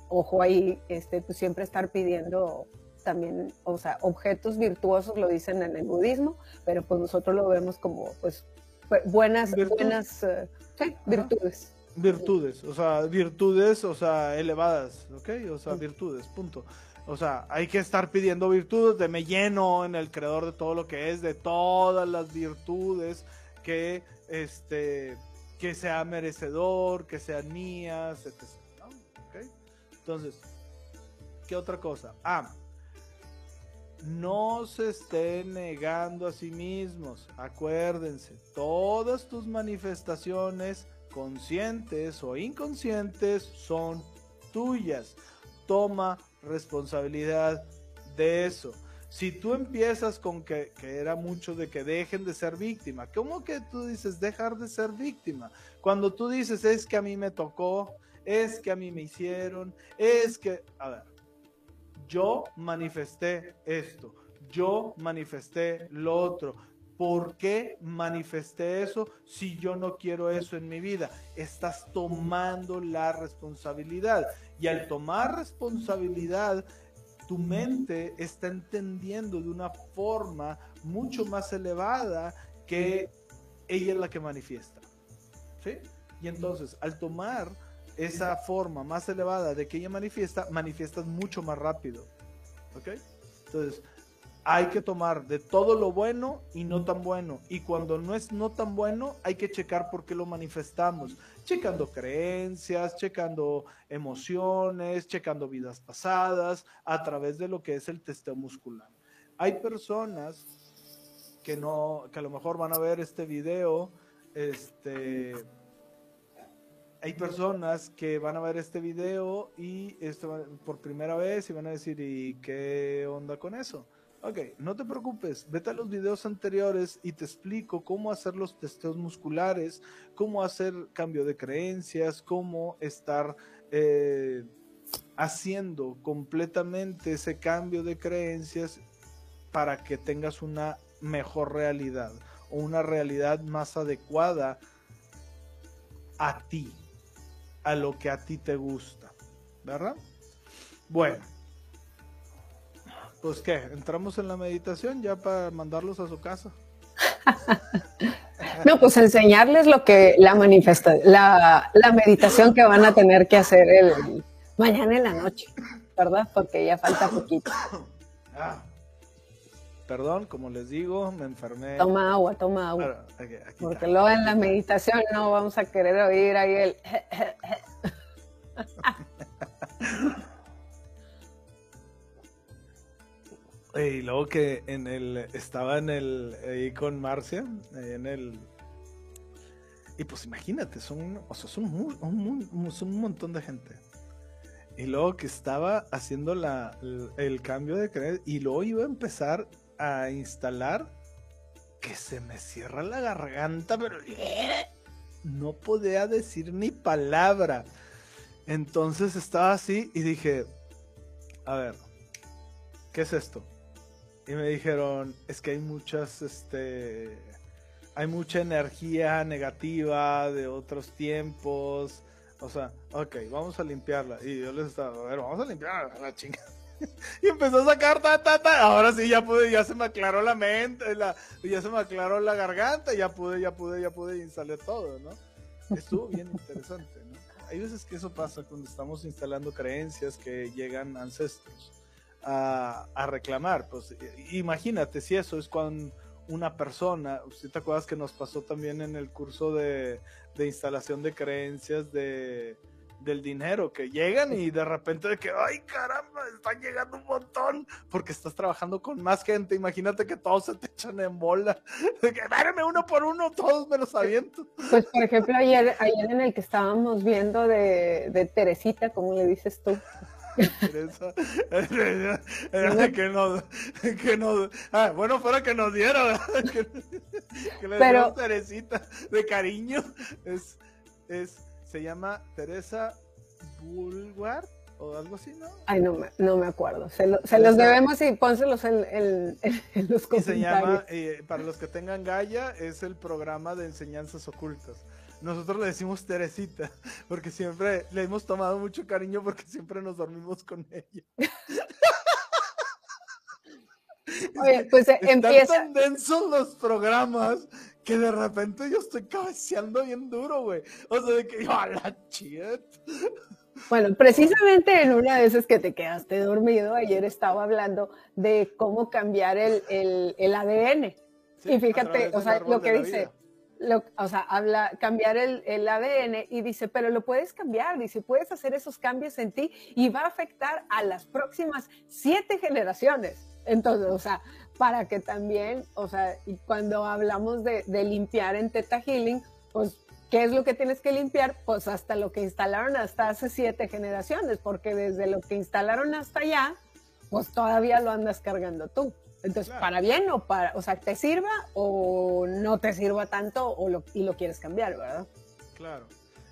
ojo ahí, este, pues siempre estar pidiendo también, o sea, objetos virtuosos lo dicen en el budismo, pero pues nosotros lo vemos como, pues, buenas, buenas eh, virtudes. Virtudes, o sea, virtudes, o sea, elevadas, ¿ok? O sea, virtudes, punto. O sea, hay que estar pidiendo virtudes de me lleno en el creador de todo lo que es, de todas las virtudes que este que sea merecedor, que sean mías, etc. Entonces, ¿qué otra cosa? Ah, no se estén negando a sí mismos. Acuérdense, todas tus manifestaciones, conscientes o inconscientes, son tuyas. Toma responsabilidad de eso. Si tú empiezas con que, era mucho de que dejen de ser víctima, ¿cómo que tú dices dejar de ser víctima? Cuando tú dices es que a mí me tocó, es que a mí me hicieron, es que, a ver, yo manifesté esto, yo manifesté lo otro, ¿Por qué manifesté eso si yo no quiero eso en mi vida? Estás tomando la responsabilidad. Y al tomar responsabilidad, tu mente está entendiendo de una forma mucho más elevada que ella es la que manifiesta. ¿Sí? Y entonces, al tomar esa forma más elevada de que ella manifiesta, manifiestas mucho más rápido. ¿Ok? Entonces, hay que tomar de todo lo bueno y no tan bueno. Y cuando no es no tan bueno, hay que checar por qué lo manifestamos. Checando creencias, checando emociones, checando vidas pasadas, a través de lo que es el testeo muscular. Hay personas que no, que a lo mejor van a ver este video, este, hay personas que van a ver este video y esto por primera vez y van a decir, ¿y qué onda con eso? Ok, no te preocupes, vete a los videos anteriores y te explico cómo hacer los testeos musculares, cómo hacer cambio de creencias, cómo estar eh, haciendo completamente ese cambio de creencias para que tengas una mejor realidad o una realidad más adecuada a ti, a lo que a ti te gusta, ¿verdad? Bueno, pues qué, entramos en la meditación ya para mandarlos a su casa. *laughs* No, pues enseñarles lo que la manifesta, la, la meditación que van a tener que hacer el mañana en la noche, ¿verdad? Porque ya falta poquito. Ah, perdón, como les digo, me enfermé. Toma agua, toma agua. Porque luego en la meditación no vamos a querer oír ahí el... *laughs* *laughs* Y luego que en el estaba en el ahí con Marcia, en el y pues imagínate, son, o sea, son, un, son un montón de gente. Y luego que estaba haciendo la, el, cambio de creencia y luego iba a empezar a instalar que se me cierra la garganta, pero *laughs* no podía decir ni palabra. Entonces estaba así y dije, a ver, ¿qué es esto? Y me dijeron, es que hay muchas, este, hay mucha energía negativa de otros tiempos. O sea, ok, vamos a limpiarla. Y yo les estaba, a ver, vamos a limpiarla, la chinga. *laughs* y empezó a sacar ta, ta, ta. Ahora sí ya pude, ya se me aclaró la mente, la, ya se me aclaró la garganta, ya pude, ya pude, ya pude instalar todo, ¿no? Estuvo bien *laughs* interesante, ¿no? Hay veces que eso pasa cuando estamos instalando creencias que llegan ancestros a, reclamar. Pues imagínate si eso es cuando una persona. ¿Usted te acuerdas que nos pasó también en el curso de, instalación de creencias de, del dinero? Que llegan y de repente de que, ay caramba, están llegando un montón porque estás trabajando con más gente. Imagínate que todos se te echan en bola. De que, dáreme uno por uno, todos me los aviento. Pues por ejemplo, ayer, ayer en el que estábamos viendo de, de Teresita, como le dices tú. *laughs* que nos, que nos, ah, bueno, fuera que nos diera, *laughs* que, que le Pero... Teresita de cariño. Es, es, se llama Teresa Bulwar o algo así, ¿no? Ay, no me, no me acuerdo. Se, se los debemos y pónselos en, en, en *laughs* los comentarios. Y se llama, eh, para los que tengan Gaia, es el programa de enseñanzas ocultas nosotros le decimos Teresita, porque siempre le hemos tomado mucho cariño porque siempre nos dormimos con ella. *laughs* Oye, pues eh, Están empieza. tan densos los programas que de repente yo estoy cabeceando bien duro, güey. O sea, de que yo a la chit. Bueno, precisamente en una de esas que te quedaste dormido, ayer estaba hablando de cómo cambiar el, el, ADN. y fíjate, o sea, lo que dice, o sea, habla, cambiar el, el, ADN y dice, pero lo puedes cambiar, dice, puedes hacer esos cambios en ti y va a afectar a las próximas siete generaciones. Entonces, o sea, para que también, o sea, cuando hablamos de, de limpiar en Teta Healing, pues, ¿qué es lo que tienes que limpiar? Pues hasta lo que instalaron hasta hace siete generaciones, porque desde lo que instalaron hasta allá, pues todavía lo andas cargando tú. Entonces, para bien o para, o sea, te sirva o no te sirva tanto o lo, y lo quieres cambiar, ¿verdad? Claro.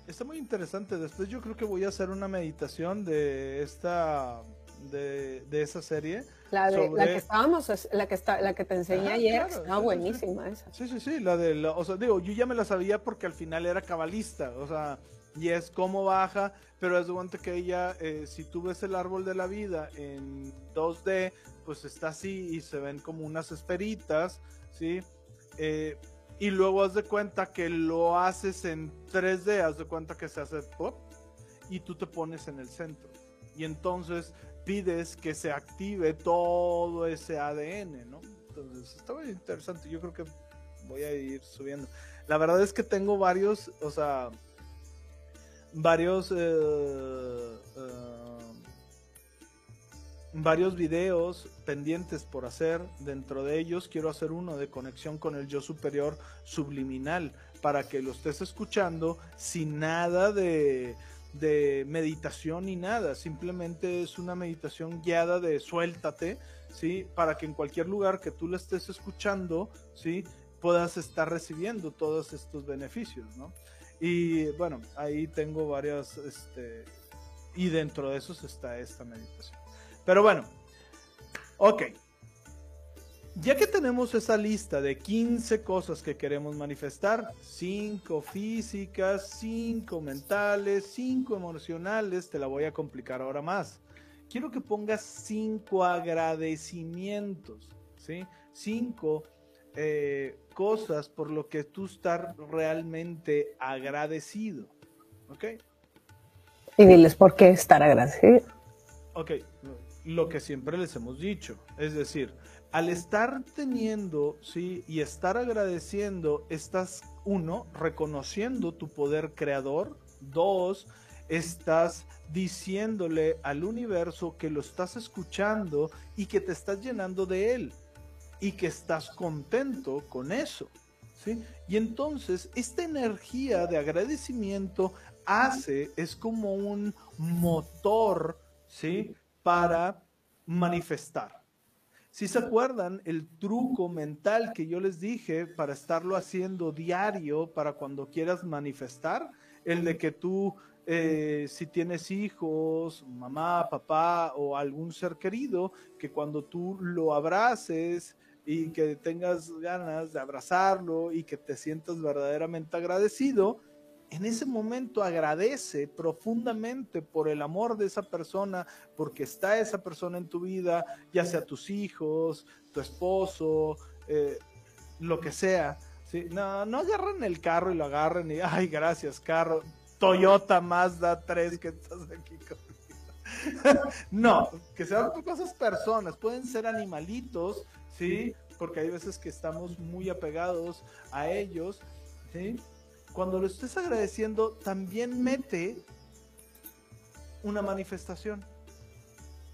Está muy interesante. Después yo creo que voy a hacer una meditación de esta, de, de esa serie. La, de, la que estábamos, la que está, la que te enseñé ayer, está buenísima esa. Sí, sí, sí, la de, o sea, digo, yo ya me la sabía porque al final era cabalista, o sea, y es cómo baja, pero es de que ella, eh, si tú ves el árbol de la vida en 2D, pues está así y se ven como unas esferitas, ¿sí? Eh, y luego haz de cuenta que lo haces en 3D, haz de cuenta que se hace pop y tú te pones en el centro. Y entonces pides que se active todo ese ADN, ¿no? Entonces está interesante, yo creo que voy a ir subiendo. La verdad es que tengo varios, o sea, varios... Eh, eh, varios videos pendientes por hacer. Dentro de ellos quiero hacer uno de conexión con el yo superior subliminal para que lo estés escuchando sin nada de, de meditación ni nada. Simplemente es una meditación guiada de suéltate, ¿sí? Para que en cualquier lugar que tú lo estés escuchando, ¿sí? Puedas estar recibiendo todos estos beneficios, ¿no? Y bueno, ahí tengo varias, este, y dentro de esos está esta meditación. Pero bueno, ok. Ya que tenemos esa lista de 15 cosas que queremos manifestar, 5 físicas, 5 mentales, 5 emocionales, te la voy a complicar ahora más. Quiero que pongas 5 agradecimientos, ¿sí? 5 eh, cosas por lo que tú estás realmente agradecido, ¿ok? Y diles por qué estar agradecido. Ok, lo que siempre les hemos dicho. Es decir, al estar teniendo, sí, y estar agradeciendo, estás, uno, reconociendo tu poder creador, dos, estás diciéndole al universo que lo estás escuchando y que te estás llenando de él y que estás contento con eso. ¿sí? Y entonces esta energía de agradecimiento hace, es como un motor ¿sí? Para manifestar. Si se acuerdan, el truco mental que yo les dije para estarlo haciendo diario, para cuando quieras manifestar, el de que tú, eh, si tienes hijos, mamá, papá o algún ser querido, que cuando tú lo abraces y que tengas ganas de abrazarlo y que te sientas verdaderamente agradecido, en ese momento agradece profundamente por el amor de esa persona, porque está esa persona en tu vida, ya sea tus hijos, tu esposo, eh, lo que sea. No, no agarran el carro y lo agarren y, ay, gracias, carro. Toyota Mazda 3 que estás aquí conmigo. *laughs* no, que sean cosas personas, pueden ser animalitos, ¿sí? Porque hay veces que estamos muy apegados a ellos, ¿sí? Cuando lo estés agradeciendo, también mete una manifestación.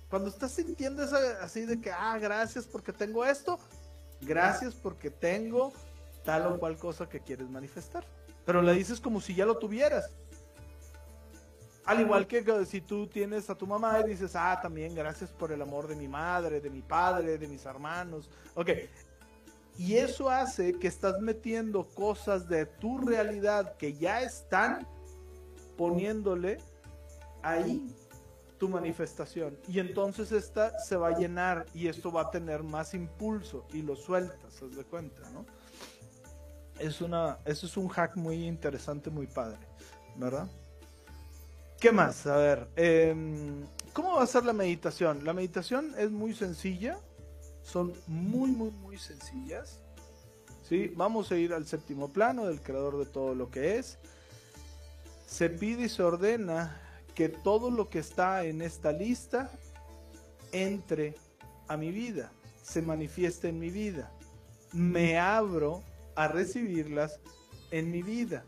Cuando estás sintiendo eso así de que, ah, gracias porque tengo esto, gracias porque tengo tal o cual cosa que quieres manifestar. Pero le dices como si ya lo tuvieras. Al igual que si tú tienes a tu mamá y dices, ah, también gracias por el amor de mi madre, de mi padre, de mis hermanos. Ok, y eso hace que estás metiendo cosas de tu realidad que ya están poniéndole ahí tu manifestación. Y entonces esta se va a llenar y esto va a tener más impulso y lo sueltas, haz de cuenta, ¿no? Es una, eso es un hack muy interesante, muy padre, ¿verdad? ¿Qué más? A ver, em, ¿cómo va a ser la meditación? La meditación es muy sencilla son muy, muy, muy sencillas. ¿sí? Vamos a ir al séptimo plano del creador de todo lo que es. Se pide y se ordena que todo lo que está en esta lista entre a mi vida, se manifieste en mi vida. Me abro a recibirlas en mi vida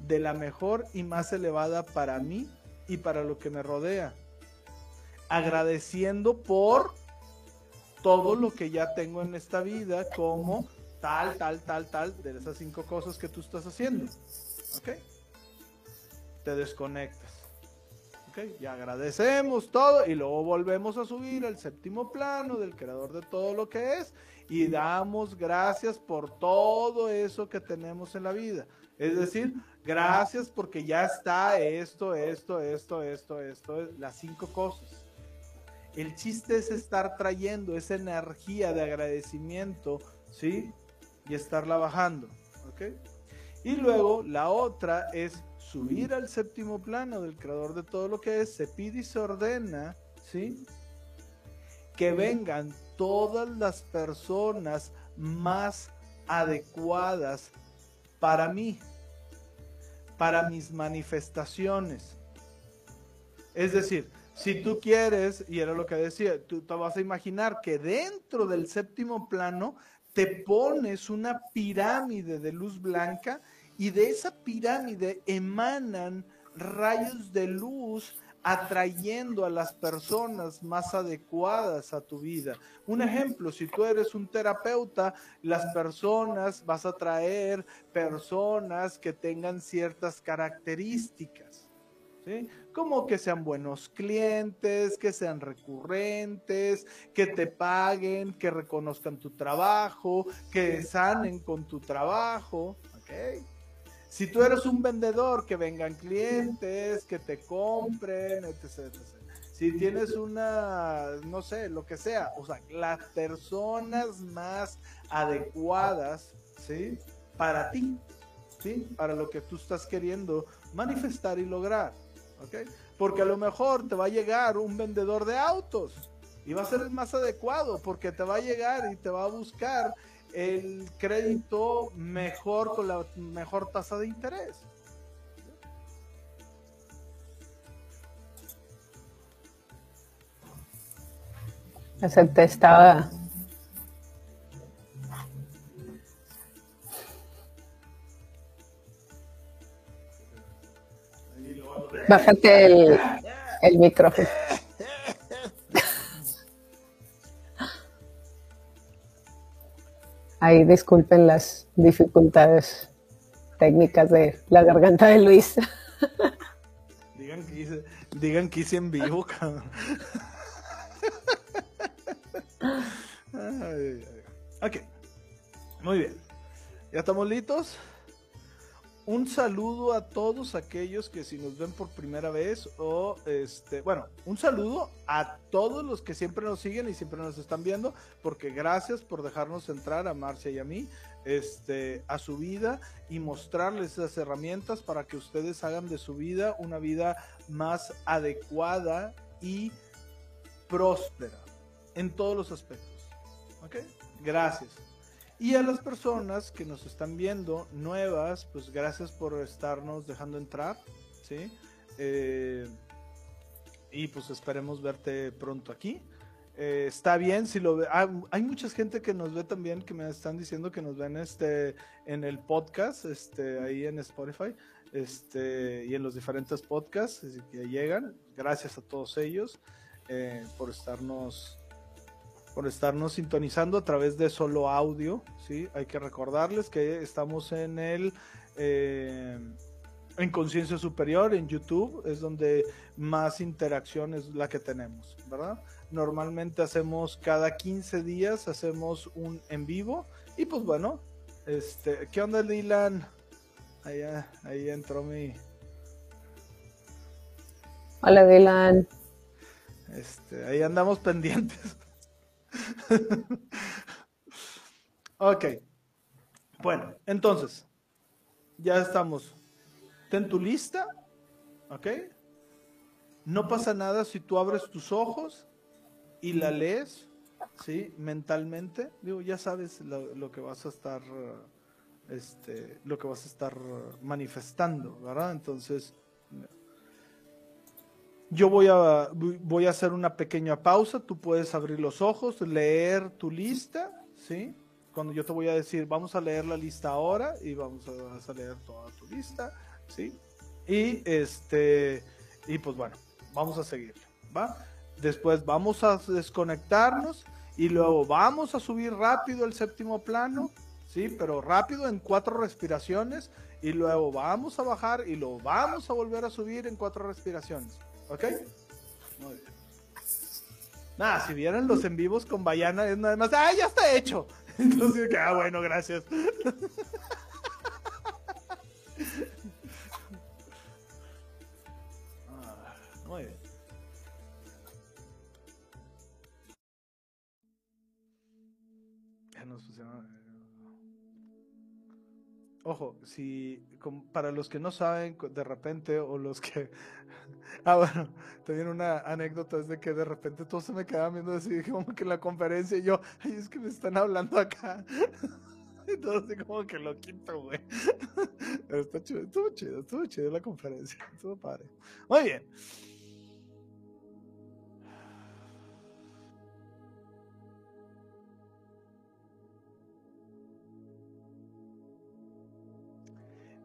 de la mejor y más elevada para mí y para lo que me rodea. Agradeciendo por todo lo que ya tengo en esta vida como tal, tal, tal, tal, de esas cinco cosas que tú estás haciendo. ¿Ok? Te desconectas. ¿Ok? Y agradecemos todo y luego volvemos a subir al séptimo plano del creador de todo lo que es y damos gracias por todo eso que tenemos en la vida. Es decir, gracias porque ya está esto, esto, esto, esto, esto, las cinco cosas. El chiste es estar trayendo esa energía de agradecimiento, ¿sí? Y estarla bajando, ¿ok? Y luego la otra es subir al séptimo plano del creador de todo lo que es, se pide y se ordena, ¿sí? Que vengan todas las personas más adecuadas para mí, para mis manifestaciones. Es decir, si tú quieres, y era lo que decía, tú te vas a imaginar que dentro del séptimo plano te pones una pirámide de luz blanca y de esa pirámide emanan rayos de luz atrayendo a las personas más adecuadas a tu vida. Un ejemplo, si tú eres un terapeuta, las personas vas a traer personas que tengan ciertas características. ¿Sí? Como que sean buenos clientes, que sean recurrentes, que te paguen, que reconozcan tu trabajo, que sanen con tu trabajo. ¿okay? Si tú eres un vendedor, que vengan clientes, que te compren, etc, Si tienes una, no sé, lo que sea, o sea, las personas más adecuadas, ¿sí? Para ti, ¿sí? Para lo que tú estás queriendo manifestar y lograr, Porque a lo mejor te va a llegar un vendedor de autos y va a ser el más adecuado porque te va a llegar y te va a buscar el crédito mejor con la mejor tasa de interés. Acepté, estaba. Bájate el, el micrófono. Ahí disculpen las dificultades técnicas de la garganta de Luis. Digan que hice, digan que hice en vivo, cabrón. Ok, muy bien. ¿Ya estamos listos? Un saludo a todos aquellos que si nos ven por primera vez o este, bueno, un saludo a todos los que siempre nos siguen y siempre nos están viendo, porque gracias por dejarnos entrar a Marcia y a mí, este, a su vida y mostrarles esas herramientas para que ustedes hagan de su vida una vida más adecuada y próspera en todos los aspectos. ¿Ok? Gracias. Y a las personas que nos están viendo nuevas, pues gracias por estarnos dejando entrar, ¿sí? Eh, y pues esperemos verte pronto aquí. Eh, está bien si lo ve. Ah, hay mucha gente que nos ve también que me están diciendo que nos ven este en el podcast, este ahí en Spotify, este y en los diferentes podcasts que llegan. Gracias a todos ellos eh, por estarnos por estarnos sintonizando a través de solo audio. ¿sí? Hay que recordarles que estamos en el eh, en Conciencia Superior, en YouTube, es donde más interacción es la que tenemos, ¿verdad? Normalmente hacemos cada 15 días, hacemos un en vivo y pues bueno, este, ¿qué onda Dylan? Ahí, ahí entró mi... Hola Dylan. Este, ahí andamos *laughs* pendientes. *laughs* ok. Bueno, entonces, ya estamos. Ten tu lista, ¿ok? No pasa nada si tú abres tus ojos y la lees, ¿sí? Mentalmente. Digo, ya sabes lo, que vas a estar, este, lo que vas a estar manifestando, ¿verdad? Entonces, yo voy a, voy a hacer una pequeña pausa, tú puedes abrir los ojos, leer tu lista, ¿sí? Cuando yo te voy a decir, vamos a leer la lista ahora y vamos a, leer toda tu lista, ¿sí? Y este, y pues bueno, vamos a seguir, ¿va? Después vamos a desconectarnos y luego vamos a subir rápido el séptimo plano, ¿sí? Pero rápido en cuatro respiraciones y luego vamos a bajar y lo vamos a volver a subir en cuatro respiraciones. ¿Ok? Muy bien. Nada, si vieran los en vivos con Bayana, es nada más, ¡ah, ya está hecho! *laughs* Entonces, ah, bueno, gracias. *laughs* Muy bien. Ya nos pusieron. Ojo, si para los que no saben de repente o los que *laughs* ah bueno, también una anécdota es de que de repente todos se me quedaban viendo así como que en la conferencia y yo, ay, es que me están hablando acá. *laughs* así como que lo quito, güey. *laughs* Pero está chido, estuvo chido, estuvo chido la conferencia, estuvo padre. Muy bien.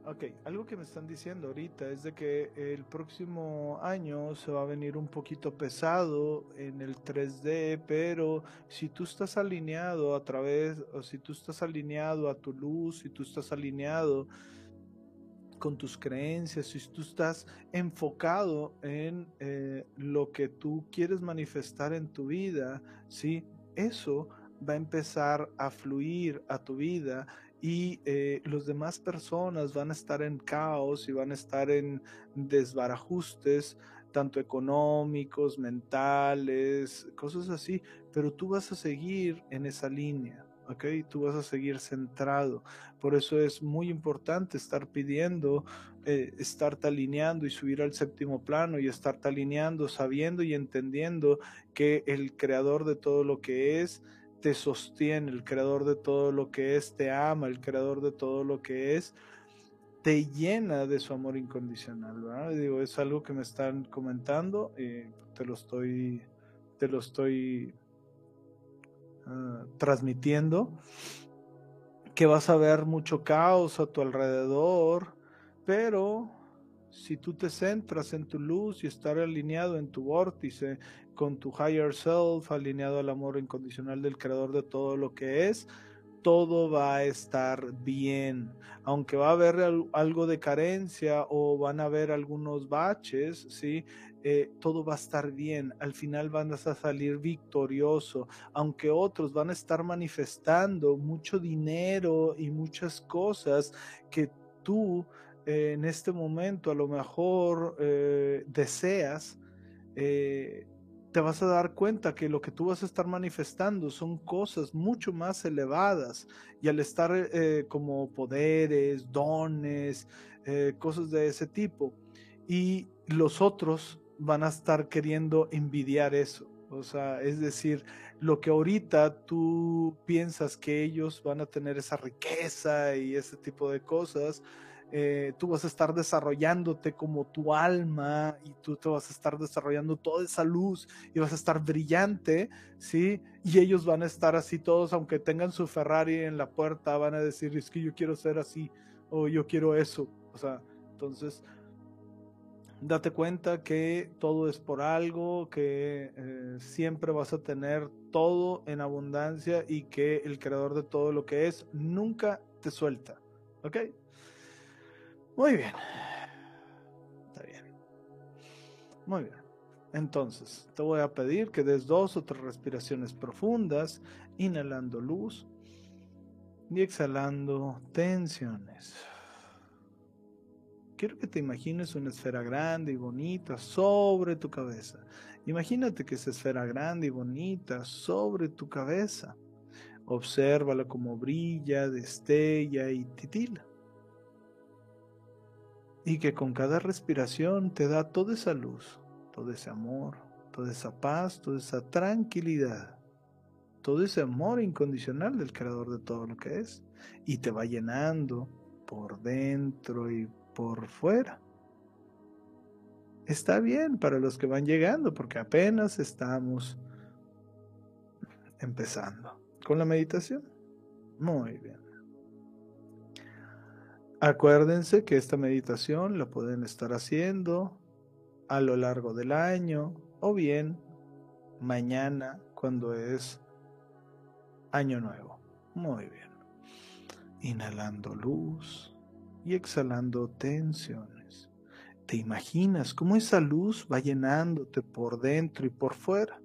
Ok, algo que me están diciendo ahorita es de que el próximo año se va a venir un poquito pesado en el 3D, pero si tú estás alineado a través, o si tú estás alineado a tu luz, si tú estás alineado con tus creencias, si tú estás enfocado en eh, lo que tú quieres manifestar en tu vida, ¿sí? Eso va a empezar a fluir a tu vida y eh, los demás personas van a estar en caos y van a estar en desbarajustes, tanto económicos, mentales, cosas así, pero tú vas a seguir en esa línea. ¿ok? Tú vas a seguir centrado. Por eso es muy importante estar pidiendo, eh, estarte alineando y subir al séptimo plano y estarte alineando, sabiendo y entendiendo que el creador de todo lo que es te sostiene, el creador de todo lo que es, te ama, el creador de todo lo que es, te llena de su amor incondicional. Digo, es algo que me están comentando y te lo estoy, te lo estoy uh, transmitiendo, que vas a ver mucho caos a tu alrededor, pero si tú te centras en tu luz y estar alineado en tu vórtice, con tu higher self, alineado al amor incondicional del creador de todo lo que es, todo va a estar bien. Aunque va a haber algo de carencia o van a haber algunos baches, ¿sí? Eh, todo va a estar bien. Al final van a salir victorioso. Aunque otros van a estar manifestando mucho dinero y muchas cosas que tú en este momento a lo mejor eh, deseas, eh, te vas a dar cuenta que lo que tú vas a estar manifestando son cosas mucho más elevadas y al estar eh, como poderes, dones, cosas de ese tipo y los otros van a estar queriendo envidiar eso. O sea, es decir, lo que ahorita tú piensas que ellos van a tener esa riqueza y ese tipo de cosas, eh, tú vas a estar desarrollándote como tu alma y tú te vas a estar desarrollando toda esa luz y vas a estar brillante, ¿sí? Y ellos van a estar así todos, aunque tengan su Ferrari en la puerta, van a decir, es que yo quiero ser así o yo quiero eso. O sea, entonces, date cuenta que todo es por algo, que eh, siempre vas a tener todo en abundancia y que el creador de todo lo que es nunca te suelta. ¿Ok? Muy bien. Está bien. Muy bien. Entonces, te voy a pedir que des dos o tres respiraciones profundas, inhalando luz y exhalando tensiones. Quiero que te imagines una esfera grande y bonita sobre tu cabeza. Imagínate que esa esfera grande y bonita sobre tu cabeza. Obsérvala como brilla, destella y titila y que con cada respiración te da toda esa luz, todo ese amor, toda esa paz, toda esa tranquilidad, todo ese amor incondicional del creador de todo lo que es y te va llenando por dentro y por fuera. Está bien para los que van llegando porque apenas estamos empezando con la meditación. Muy bien. Acuérdense que esta meditación la pueden estar haciendo a lo largo del año o bien mañana cuando es año nuevo. Muy bien. Inhalando luz y exhalando tensiones. ¿Te imaginas cómo esa luz va llenándote por dentro y por fuera?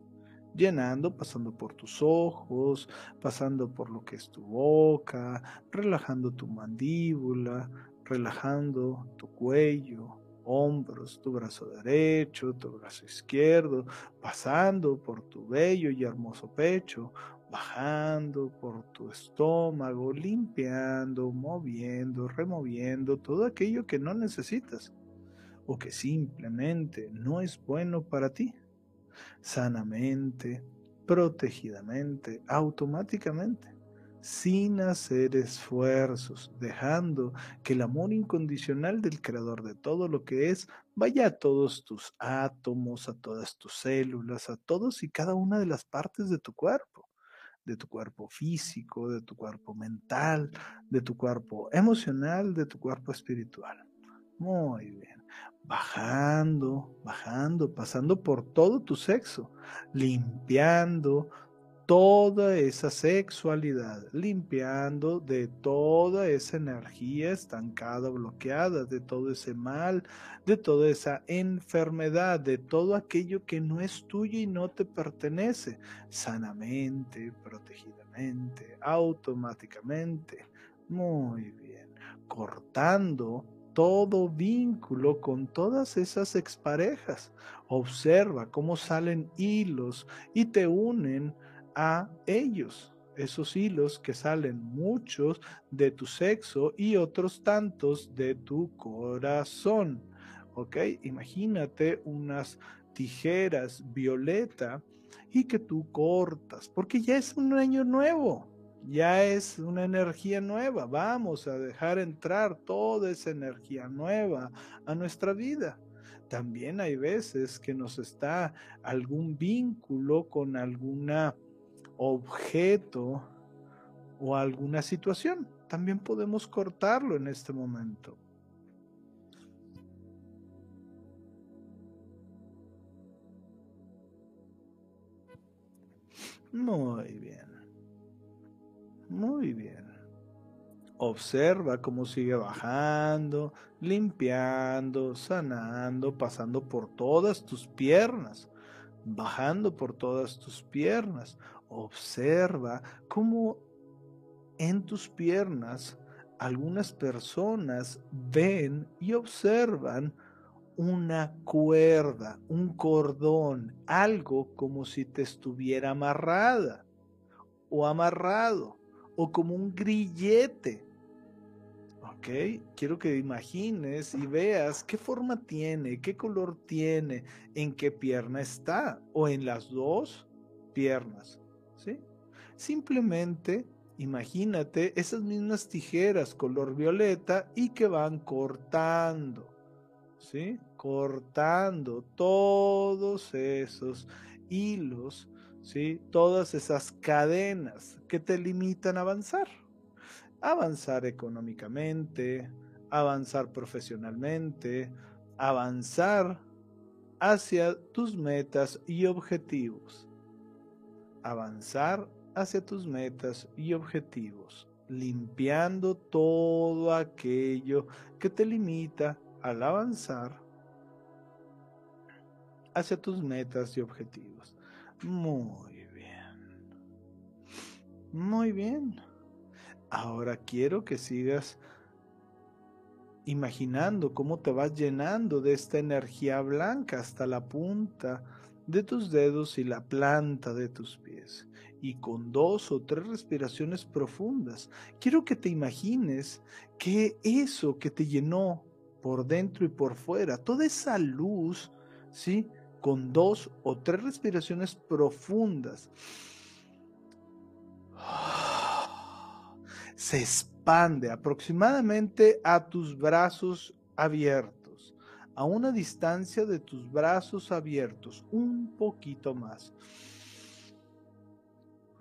Llenando, pasando por tus ojos, pasando por lo que es tu boca, relajando tu mandíbula, relajando tu cuello, hombros, tu brazo derecho, tu brazo izquierdo, pasando por tu bello y hermoso pecho, bajando por tu estómago, limpiando, moviendo, removiendo todo aquello que no necesitas o que simplemente no es bueno para ti sanamente, protegidamente, automáticamente, sin hacer esfuerzos, dejando que el amor incondicional del creador de todo lo que es vaya a todos tus átomos, a todas tus células, a todos y cada una de las partes de tu cuerpo. de tu cuerpo físico, de tu cuerpo mental, de tu cuerpo emocional, de tu cuerpo espiritual. Muy bien. Bajando, bajando, pasando por todo tu sexo, limpiando toda esa sexualidad, limpiando de toda esa energía estancada, bloqueada, de todo ese mal, de toda esa enfermedad, de todo aquello que no es tuyo y no te pertenece, sanamente, protegidamente, automáticamente. Muy bien, cortando todo vínculo con todas esas exparejas. Observa cómo salen hilos y te unen a ellos, esos hilos que salen muchos de tu sexo y otros tantos de tu corazón. ¿Ok? Imagínate unas tijeras violeta y que tú cortas, porque ya es un año nuevo, ya es una energía nueva. Vamos a dejar entrar toda esa energía nueva a nuestra vida. También hay veces que nos está algún vínculo con alguna objeto o alguna situación. También podemos cortarlo en este momento. Muy bien. Muy bien. Observa cómo sigue bajando, limpiando, sanando, pasando por todas tus piernas, bajando por todas tus piernas. Observa cómo en tus piernas algunas personas ven y observan una cuerda, un cordón, algo como si te estuviera amarrada o amarrado o como un grillete. ¿Ok? Quiero que imagines y veas qué forma tiene, qué color tiene, en qué pierna está o en las dos piernas. Simplemente imagínate esas mismas tijeras color violeta y que van cortando, ¿sí? Cortando todos esos hilos, ¿sí? Todas esas cadenas que te limitan a avanzar. Avanzar económicamente, avanzar profesionalmente, avanzar hacia tus metas y objetivos avanzar hacia tus metas y objetivos, limpiando todo aquello que te limita al avanzar hacia tus metas y objetivos. Muy bien. Muy bien. Ahora quiero que sigas imaginando cómo te vas llenando de esta energía blanca hasta la punta de tus dedos y la planta de tus pies. Y con dos o tres respiraciones profundas, quiero que te imagines que eso que te llenó por dentro y por fuera, toda esa luz, ¿sí? Con dos o tres respiraciones profundas, *sighs* se expande aproximadamente a tus brazos abiertos a una distancia de tus brazos abiertos, un poquito más.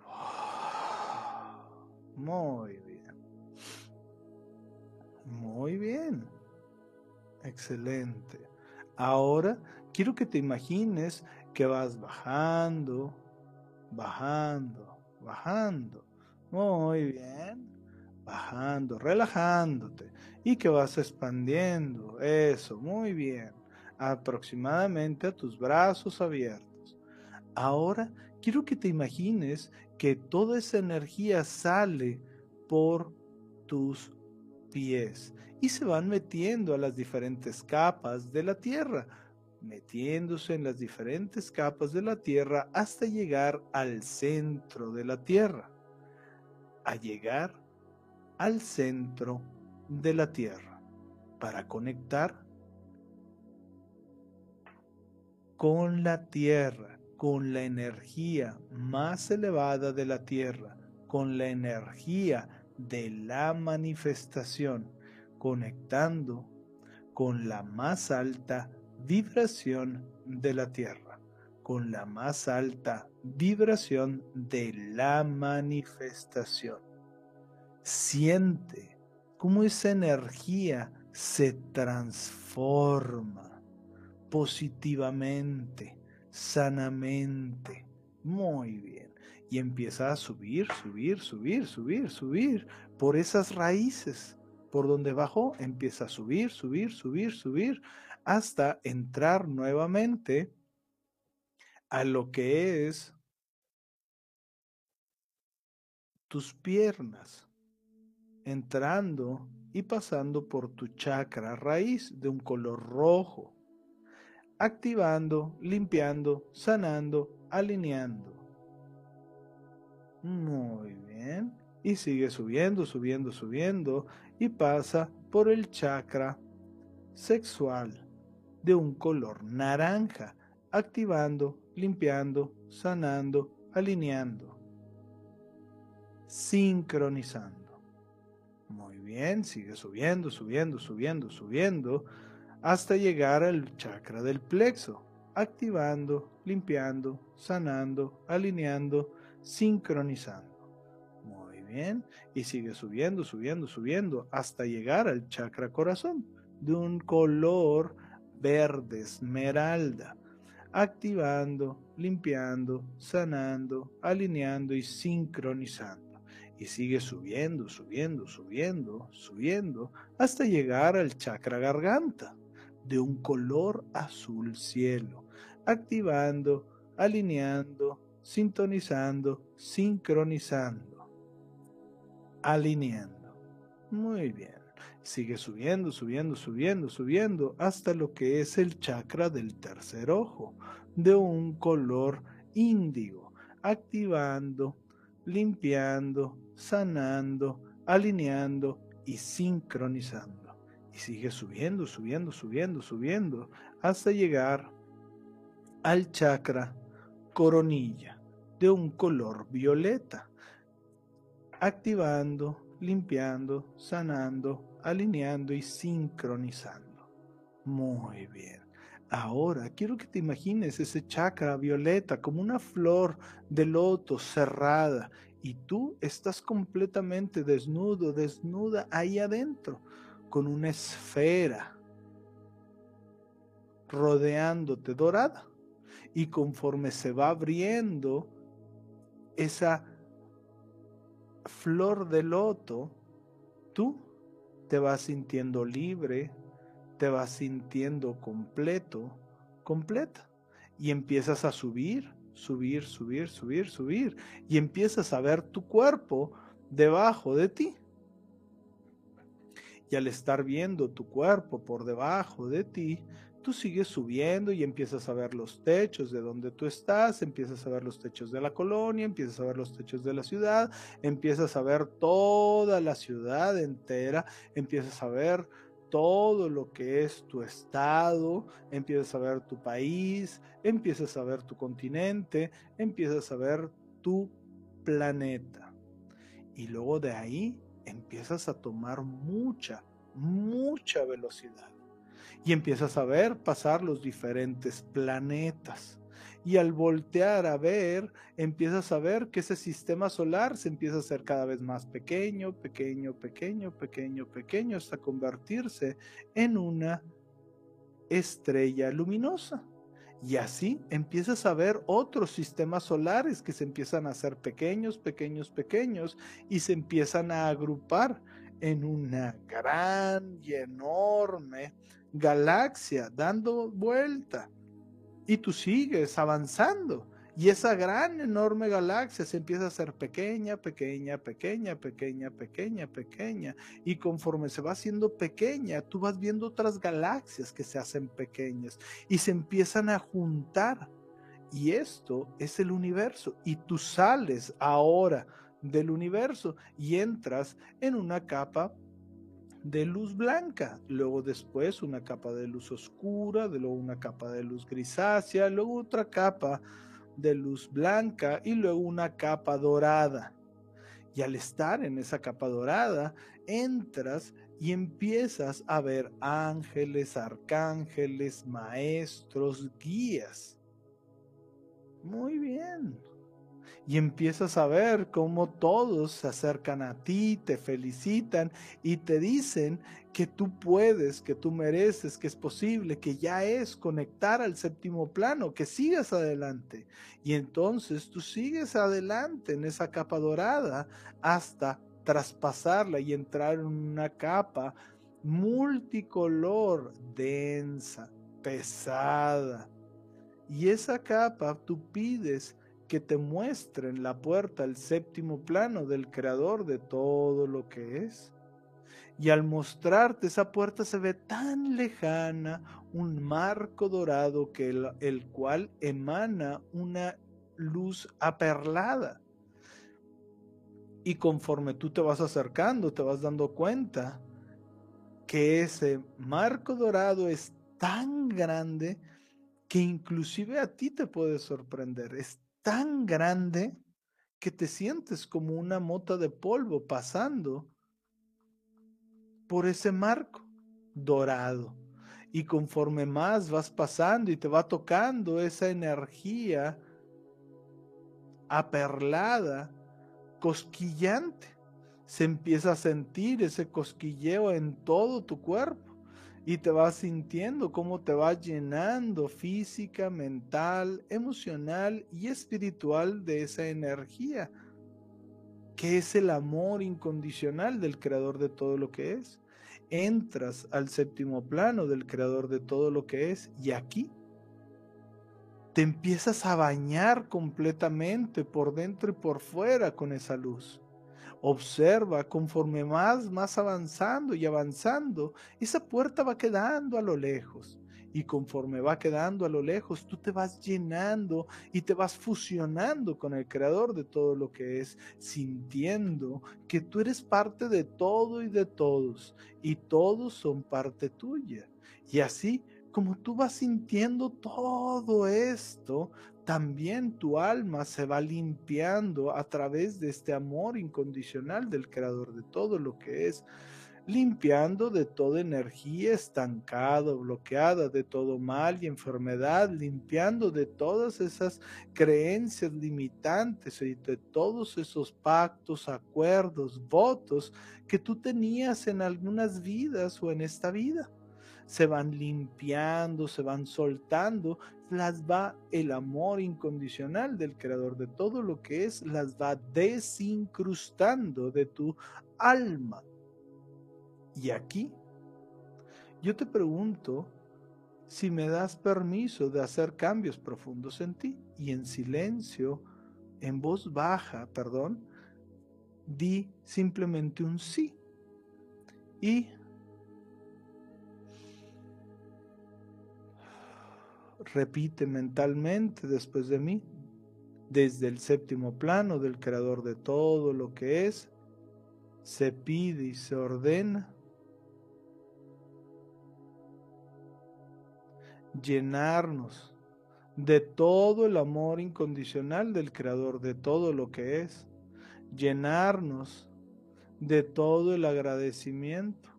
*sighs* Muy bien. Muy bien. Excelente. Ahora quiero que te imagines que vas bajando, bajando, bajando. Muy bien bajando, relajándote y que vas expandiendo. Eso, muy bien. Aproximadamente a tus brazos abiertos. Ahora quiero que te imagines que toda esa energía sale por tus pies y se van metiendo a las diferentes capas de la tierra, metiéndose en las diferentes capas de la tierra hasta llegar al centro de la tierra. A llegar al centro de la Tierra para conectar con la Tierra, con la energía más elevada de la Tierra, con la energía de la manifestación, conectando con la más alta vibración de la Tierra, con la más alta vibración de la manifestación. Siente cómo esa energía se transforma positivamente, sanamente. Muy bien. Y empieza a subir, subir, subir, subir, subir por esas raíces. Por donde bajó, empieza a subir, subir, subir, subir, hasta entrar nuevamente a lo que es tus piernas, entrando y pasando por tu chakra raíz de un color rojo, activando, limpiando, sanando, alineando. Muy bien. Y sigue subiendo, subiendo, subiendo y pasa por el chakra sexual de un color naranja, activando, limpiando, sanando, alineando, sincronizando. Muy bien, sigue subiendo, subiendo, subiendo, subiendo, hasta llegar al chakra del plexo, activando, limpiando, sanando, alineando, sincronizando. Muy bien, y sigue subiendo, subiendo, subiendo, hasta llegar al chakra corazón, de un color verde esmeralda, activando, limpiando, sanando, alineando y sincronizando. Y sigue subiendo, subiendo, subiendo, subiendo, hasta llegar al chakra garganta, de un color azul cielo, activando, alineando, sintonizando, sincronizando, alineando. Muy bien. Sigue subiendo, subiendo, subiendo, subiendo, hasta lo que es el chakra del tercer ojo, de un color índigo, activando, limpiando, sanando, alineando y sincronizando. Y sigue subiendo, subiendo, subiendo, subiendo, hasta llegar al chakra coronilla de un color violeta, activando, limpiando, sanando, alineando y sincronizando. Muy bien. Ahora quiero que te imagines ese chakra violeta como una flor de loto cerrada y tú estás completamente desnudo, desnuda ahí adentro, con una esfera rodeándote dorada. Y conforme se va abriendo esa flor de loto, tú te vas sintiendo libre, te vas sintiendo completo, completa. Y empiezas a subir, subir, subir, subir, subir. Y empiezas a ver tu cuerpo debajo de ti. Y al estar viendo tu cuerpo por debajo de ti, tú sigues subiendo y empiezas a ver los techos de donde tú estás, empiezas a ver los techos de la colonia, empiezas a ver los techos de la ciudad, empiezas a ver toda la ciudad entera, empiezas a ver todo lo que es tu estado, empiezas a ver tu país, empiezas a ver tu continente, empiezas a ver tu planeta. Y luego de ahí empiezas a tomar mucha, mucha velocidad y empiezas a ver pasar los diferentes planetas. Y al voltear a ver, empiezas a ver que ese sistema solar se empieza a hacer cada vez más pequeño, pequeño, pequeño, pequeño, pequeño, hasta convertirse en una estrella luminosa. Y así empiezas a ver otros sistemas solares que se empiezan a hacer pequeños, pequeños, pequeños y se empiezan a agrupar en una gran y enorme galaxia dando vuelta. Y tú sigues avanzando. Y esa gran, enorme galaxia se empieza a hacer pequeña, pequeña, pequeña, pequeña, pequeña, pequeña. Y conforme se va haciendo pequeña, tú vas viendo otras galaxias que se hacen pequeñas y se empiezan a juntar. Y esto es el universo. Y tú sales ahora del universo y entras en una capa de luz blanca, luego después una capa de luz oscura, luego una capa de luz grisácea, luego otra capa de luz blanca y luego una capa dorada. Y al estar en esa capa dorada, entras y empiezas a ver ángeles, arcángeles, maestros, guías. Muy bien. Y empiezas a ver cómo todos se acercan a ti, te felicitan y te dicen que tú puedes, que tú mereces, que es posible, que ya es conectar al séptimo plano, que sigas adelante. Y entonces tú sigues adelante en esa capa dorada hasta traspasarla y entrar en una capa multicolor, densa, pesada. Y esa capa tú pides que te muestren la puerta al séptimo plano del creador de todo lo que es. Y al mostrarte esa puerta se ve tan lejana, un marco dorado que el, cual emana una luz aperlada. Y conforme tú te vas acercando, te vas dando cuenta que ese marco dorado es tan grande que inclusive a ti te puede sorprender. Es tan grande que te sientes como una mota de polvo pasando por ese marco dorado. Y conforme más vas pasando y te va tocando esa energía aperlada, cosquillante, se empieza a sentir ese cosquilleo en todo tu cuerpo y te vas sintiendo cómo te va llenando física, mental, emocional y espiritual de esa energía, que es el amor incondicional del creador de todo lo que es. Entras al séptimo plano del creador de todo lo que es y aquí te empiezas a bañar completamente por dentro y por fuera con esa luz. Observa conforme más, más avanzando y avanzando, esa puerta va quedando a lo lejos. Y conforme va quedando a lo lejos, tú te vas llenando y te vas fusionando con el creador de todo lo que es, sintiendo que tú eres parte de todo y de todos, y todos son parte tuya. Y así como tú vas sintiendo todo esto, también tu alma se va limpiando a través de este amor incondicional del creador de todo lo que es, limpiando de toda energía estancada, bloqueada, de todo mal y enfermedad, limpiando de todas esas creencias limitantes y de todos esos pactos, acuerdos, votos que tú tenías en algunas vidas o en esta vida se van limpiando, se van soltando, las va el amor incondicional del creador de todo lo que es, las va desincrustando de tu alma. Y aquí, yo te pregunto si me das permiso de hacer cambios profundos en ti y en silencio, en voz baja, perdón, di simplemente un sí. Y repite mentalmente después de mí, desde el séptimo plano del creador de todo lo que es, se pide y se ordena llenarnos de todo el amor incondicional del creador de todo lo que es, llenarnos de todo el agradecimiento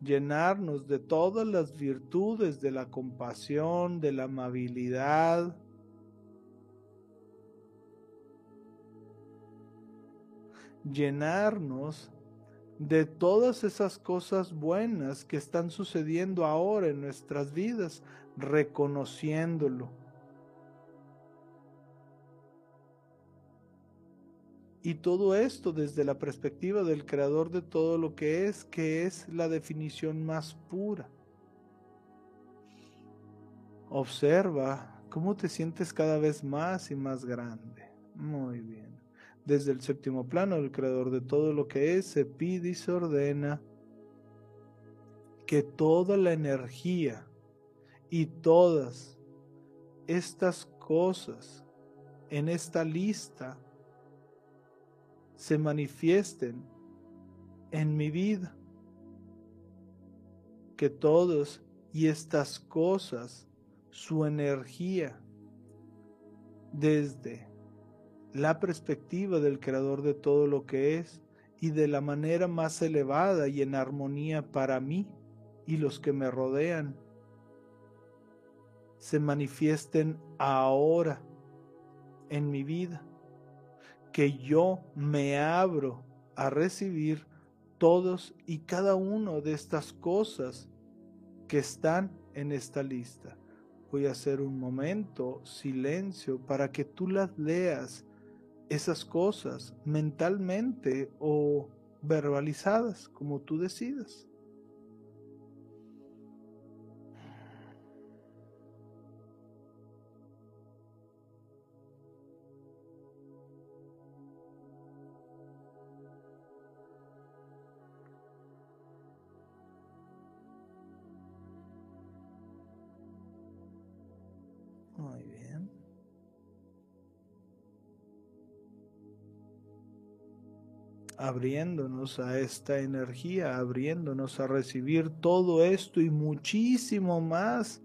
llenarnos de todas las virtudes de la compasión, de la amabilidad, llenarnos de todas esas cosas buenas que están sucediendo ahora en nuestras vidas, reconociéndolo Y todo esto desde la perspectiva del creador de todo lo que es, que es la definición más pura. Observa cómo te sientes cada vez más y más grande. Muy bien. Desde el séptimo plano, el creador de todo lo que es, se pide y se ordena que toda la energía y todas estas cosas en esta lista se manifiesten en mi vida. Que todos y estas cosas, su energía, desde la perspectiva del creador de todo lo que es y de la manera más elevada y en armonía para mí y los que me rodean, se manifiesten ahora en mi vida, que yo me abro a recibir todos y cada uno de estas cosas que están en esta lista. Voy a hacer un momento silencio para que tú las leas, esas cosas, mentalmente o verbalizadas, como tú decidas. Abriéndonos a esta energía, abriéndonos a recibir todo esto y muchísimo más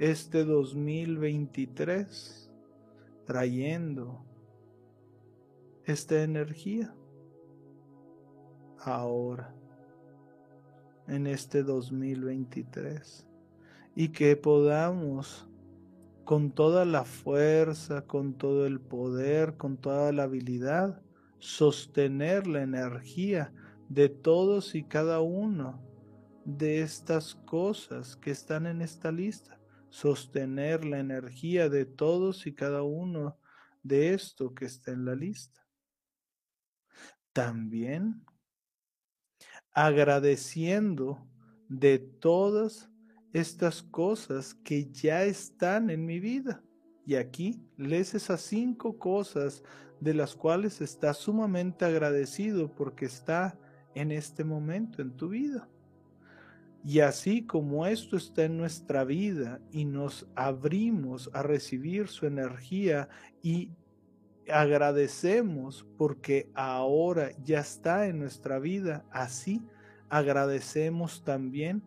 este 2023, trayendo esta energía ahora, en este 2023, y que podamos con toda la fuerza, con todo el poder, con toda la habilidad, sostener la energía de todos y cada uno de estas cosas que están en esta lista. Sostener la energía de todos y cada uno de esto que está en la lista. También agradeciendo de todas estas cosas que ya están en mi vida. Y aquí lees esas cinco cosas de las cuales estás sumamente agradecido porque está en este momento en tu vida. Y así como esto está en nuestra vida y nos abrimos a recibir su energía y agradecemos porque ahora ya está en nuestra vida, así agradecemos también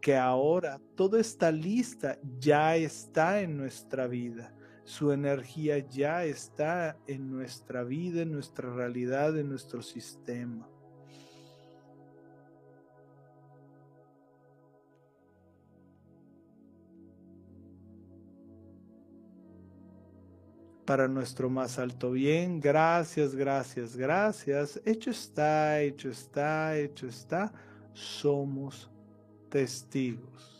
que ahora toda esta lista ya está en nuestra vida su energía ya está en nuestra vida, en nuestra realidad, en nuestro sistema. para nuestro más alto bien. Gracias, gracias, gracias. Hecho está, hecho está, hecho está. Somos testigos.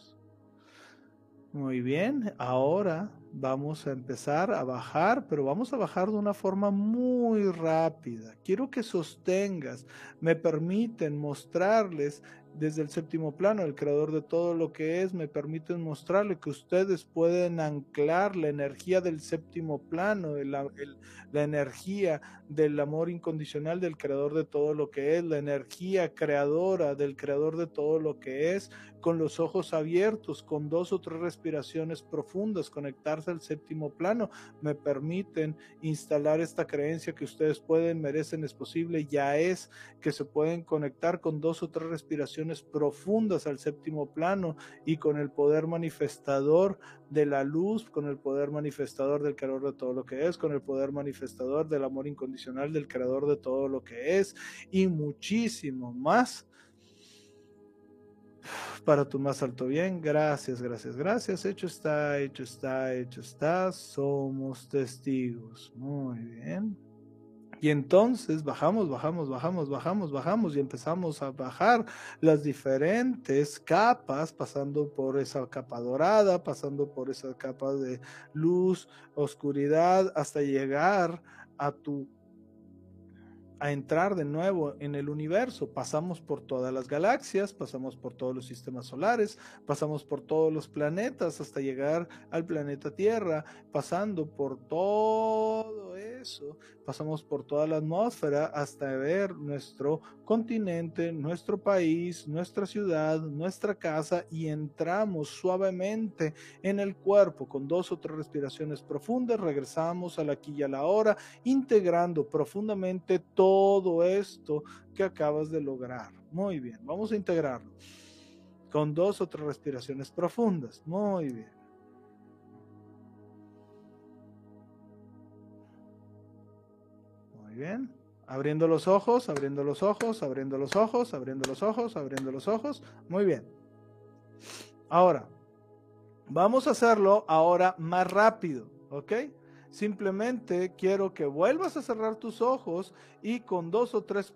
Muy bien, ahora vamos a empezar a bajar, pero vamos a bajar de una forma muy rápida. Quiero que sostengas, me permiten mostrarles desde el séptimo plano, el creador de todo lo que es, me permiten mostrarle que ustedes pueden anclar la energía del séptimo plano, la energía del amor incondicional del creador de todo lo que es, la energía creadora del creador de todo lo que es, con los ojos abiertos, con dos o tres respiraciones profundas, conectarse al séptimo plano, me permiten instalar esta creencia que ustedes pueden, merecen, es posible, ya es, que se pueden conectar con dos o tres respiraciones profundas al séptimo plano y con el poder manifestador de la luz, con el poder manifestador del creador de todo lo que es, con el poder manifestador del amor incondicional del creador de todo lo que es y muchísimo más para tu más alto bien. Gracias, gracias, gracias. Hecho está, hecho está, hecho está. Somos testigos. Muy bien. Y entonces bajamos, bajamos, bajamos, bajamos, bajamos y empezamos a bajar las diferentes capas, pasando por esa capa dorada, pasando por esa capa de luz, oscuridad, hasta llegar a tu a entrar de nuevo en el universo. Pasamos por todas las galaxias, pasamos por todos los sistemas solares, pasamos por todos los planetas hasta llegar al planeta Tierra, pasando por todo eso, pasamos por toda la atmósfera hasta ver nuestro continente, nuestro país, nuestra ciudad, nuestra casa y entramos suavemente en el cuerpo con dos o tres respiraciones profundas, regresamos a la aquí y a la hora, integrando profundamente todo esto que acabas de lograr. Muy bien, vamos a integrarlo con dos o tres respiraciones profundas. Muy bien. bien. Abriendo los ojos, abriendo los ojos, abriendo los ojos, abriendo los ojos, abriendo los ojos. Muy bien. Ahora, vamos a hacerlo ahora más rápido, ¿ok? Simplemente quiero que vuelvas a cerrar tus ojos y con dos o tres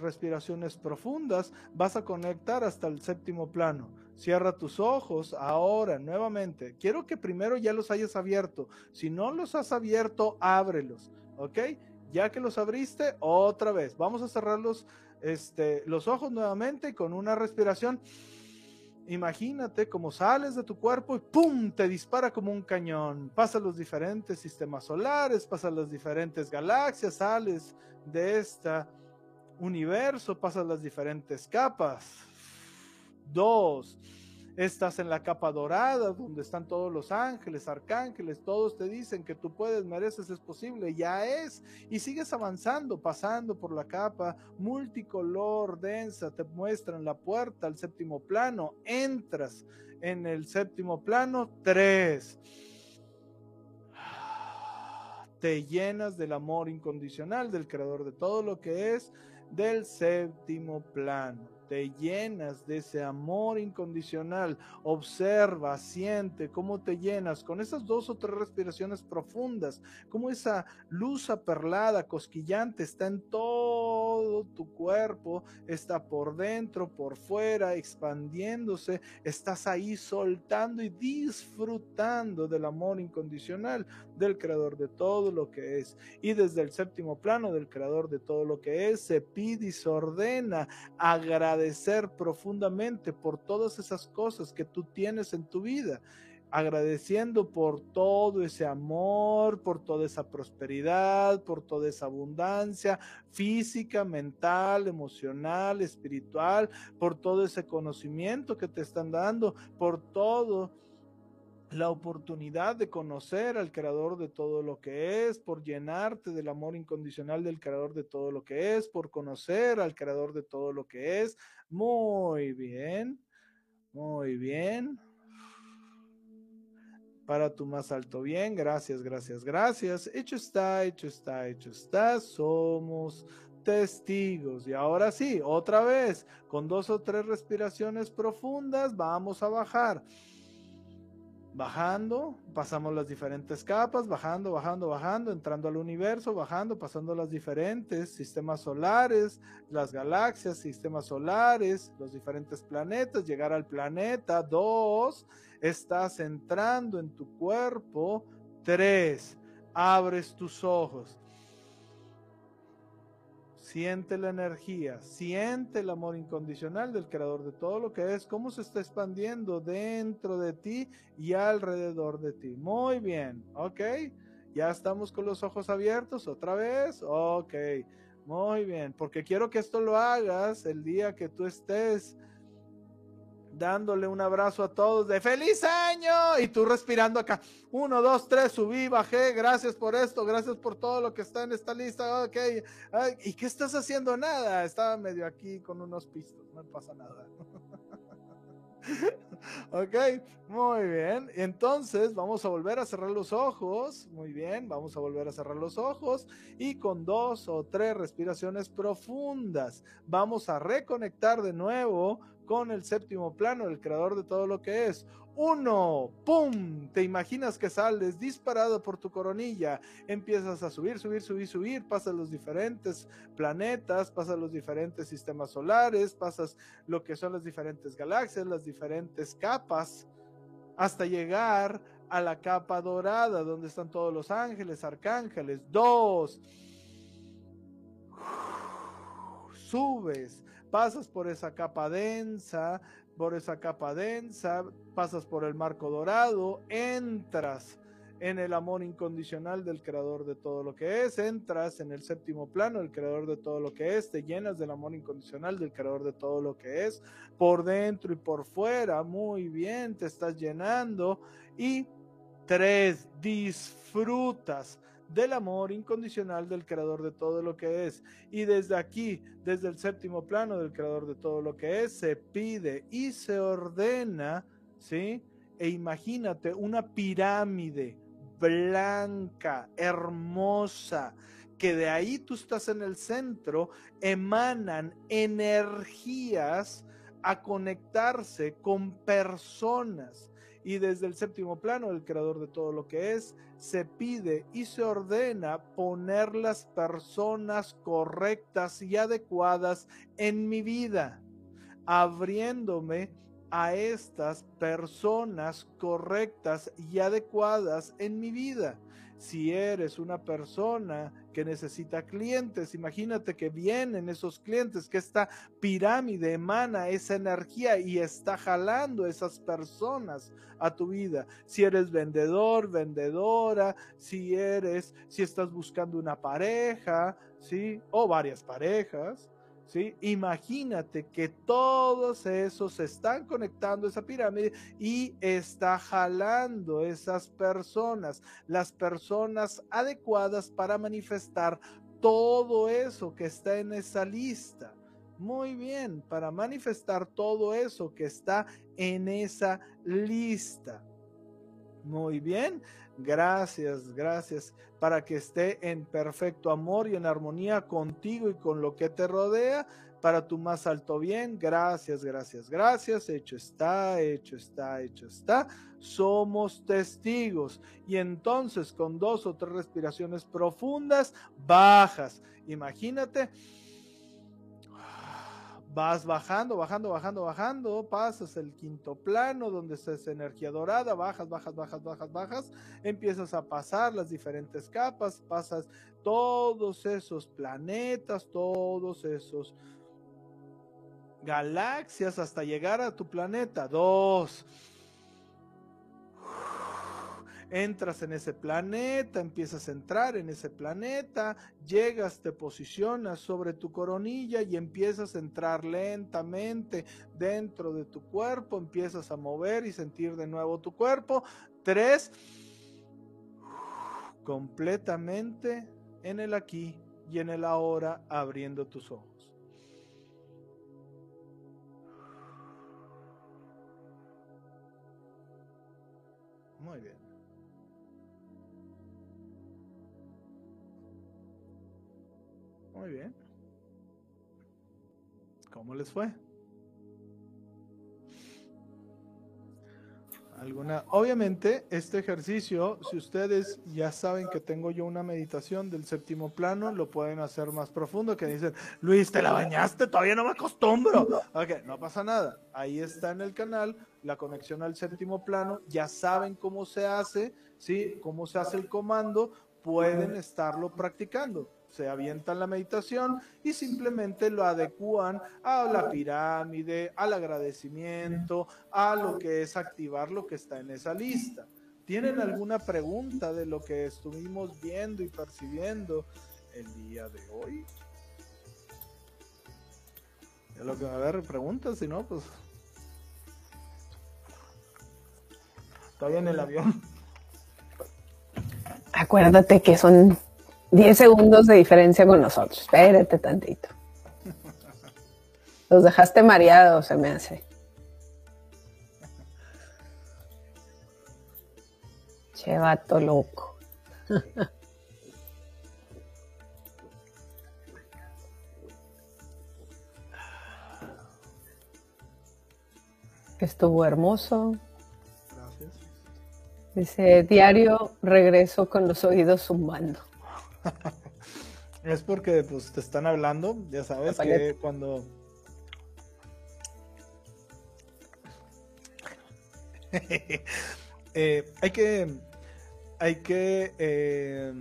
respiraciones profundas vas a conectar hasta el séptimo plano. Cierra tus ojos ahora nuevamente. Quiero que primero ya los hayas abierto. Si no los has abierto, ábrelos. ¿Ok? Ya que los abriste, otra vez. Vamos a cerrar los, este, los ojos nuevamente con una respiración. Imagínate cómo sales de tu cuerpo y ¡pum! te dispara como un cañón. Pasa los diferentes sistemas solares, pasa las diferentes galaxias, sales de este universo, pasas las diferentes capas. Dos, Estás en la capa dorada, donde están todos los ángeles, arcángeles, todos te dicen que tú puedes, mereces, es posible, ya es. Y sigues avanzando, pasando por la capa multicolor, densa, te muestran la puerta al séptimo plano, entras en el séptimo plano, tres. Te llenas del amor incondicional del creador de todo lo que es del séptimo plano te llenas de ese amor incondicional. Observa, siente cómo te llenas con esas dos o tres respiraciones profundas, cómo esa luz aperlada, cosquillante, está en todo tu cuerpo, está por dentro, por fuera, expandiéndose, estás ahí soltando y disfrutando del amor incondicional del creador de todo lo que es. Y desde el séptimo plano del creador de todo lo que es, se pide y se ordena agradecer agradecer profundamente por todas esas cosas que tú tienes en tu vida, agradeciendo por todo ese amor, por toda esa prosperidad, por toda esa abundancia física, mental, emocional, espiritual, por todo ese conocimiento que te están dando, por todo la oportunidad de conocer al creador de todo lo que es, por llenarte del amor incondicional del creador de todo lo que es, por conocer al creador de todo lo que es. Muy bien, muy bien. Para tu más alto bien, gracias, gracias, gracias. Hecho está, hecho está, hecho está. Somos testigos. Y ahora sí, otra vez, con dos o tres respiraciones profundas, vamos a bajar bajando, pasamos las diferentes capas, bajando, bajando, bajando, entrando al universo, bajando, pasando las diferentes sistemas solares, las galaxias, sistemas solares, los diferentes planetas, llegar al planeta, dos, estás entrando en tu cuerpo, tres, abres tus ojos. Siente la energía, siente el amor incondicional del creador de todo lo que es, cómo se está expandiendo dentro de ti y alrededor de ti. Muy bien, ok. Ya estamos con los ojos abiertos otra vez. Ok, muy bien, porque quiero que esto lo hagas el día que tú estés dándole un abrazo a todos de feliz año y tú respirando acá. Uno, dos, tres, subí, bajé, gracias por esto, gracias por todo lo que está en esta lista. Ok, ¿y qué estás haciendo? Nada, estaba medio aquí con unos pistos, no pasa nada. *laughs* ok, muy bien. Entonces vamos a volver a cerrar los ojos. Muy bien, vamos a volver a cerrar los ojos y con dos o tres respiraciones profundas vamos a reconectar de nuevo con el séptimo plano, el creador de todo lo que es. Uno, ¡pum! Te imaginas que sales disparado por tu coronilla, empiezas a subir, subir, subir, subir, pasas los diferentes planetas, pasas los diferentes sistemas solares, pasas lo que son las diferentes galaxias, las diferentes capas, hasta llegar a la capa dorada, donde están todos los ángeles, arcángeles. Dos, subes, pasas por esa capa densa, por esa capa densa, pasas por el marco dorado, entras en el amor incondicional del creador de todo lo que es, entras en el séptimo plano, el creador de todo lo que es, te llenas del amor incondicional del creador de todo lo que es, por dentro y por fuera, muy bien, te estás llenando y tres, disfrutas del amor incondicional del creador de todo lo que es. Y desde aquí, desde el séptimo plano del creador de todo lo que es, se pide y se ordena, ¿sí? E imagínate una pirámide blanca, hermosa, que de ahí tú estás en el centro, emanan energías a conectarse con personas Y desde el séptimo plano, el creador de todo lo que es, se pide y se ordena poner las personas correctas y adecuadas en mi vida, abriéndome a estas personas correctas y adecuadas en mi vida. Si eres una persona que necesita clientes, imagínate que vienen esos clientes, que esta pirámide emana esa energía y está jalando esas personas a tu vida. Si eres vendedor, vendedora, si eres, si estás buscando una pareja, ¿sí? O varias parejas, Imagínate que todos esos están conectando esa pirámide y está jalando esas personas, las personas adecuadas para manifestar todo eso que está en esa lista. Muy bien, para manifestar todo eso que está en esa lista. Muy bien, gracias, gracias, para que esté en perfecto amor y en armonía contigo y con lo que te rodea, para tu más alto bien. Gracias, gracias, gracias. Hecho está, hecho está, hecho está. Somos testigos. Y entonces con dos o tres respiraciones profundas, bajas. Imagínate vas bajando, bajando, bajando, bajando, pasas el quinto plano donde esa energía dorada, bajas, bajas, bajas, bajas, bajas, empiezas a pasar las diferentes capas, pasas todos esos planetas, todos esos galaxias hasta llegar a tu planeta. Dos entras en ese planeta, empiezas a entrar en ese planeta, llegas, te posicionas sobre tu coronilla y empiezas a entrar lentamente dentro de tu cuerpo, empiezas a mover y sentir de nuevo tu cuerpo. Tres, completamente en el aquí y en el ahora, abriendo tus ojos. Muy bien. Muy bien. ¿Cómo les fue? Alguna, obviamente, este ejercicio, si ustedes ya saben que tengo yo una meditación del séptimo plano, lo pueden hacer más profundo, que dicen, Luis, te la bañaste, todavía no me acostumbro. Ok, no pasa nada. Ahí está en el canal la conexión al séptimo plano, ya saben cómo se hace, ¿sí? Cómo se hace el comando, pueden estarlo practicando se avientan la meditación y simplemente lo adecúan a la pirámide, al agradecimiento, a lo que es activar lo que está en esa lista. ¿Tienen alguna pregunta de lo que estuvimos viendo y percibiendo el día de hoy? Ya lo que a haber preguntas, si no, pues estoy en el avión. Acuérdate que son 10 segundos de diferencia con nosotros. Espérate tantito. Los dejaste mareados, se me hace. Che vato loco. Estuvo hermoso. Gracias. Dice, diario regreso con los oídos zumbando. Es porque pues te están hablando, ya sabes que cuando *laughs* eh, hay que hay que eh,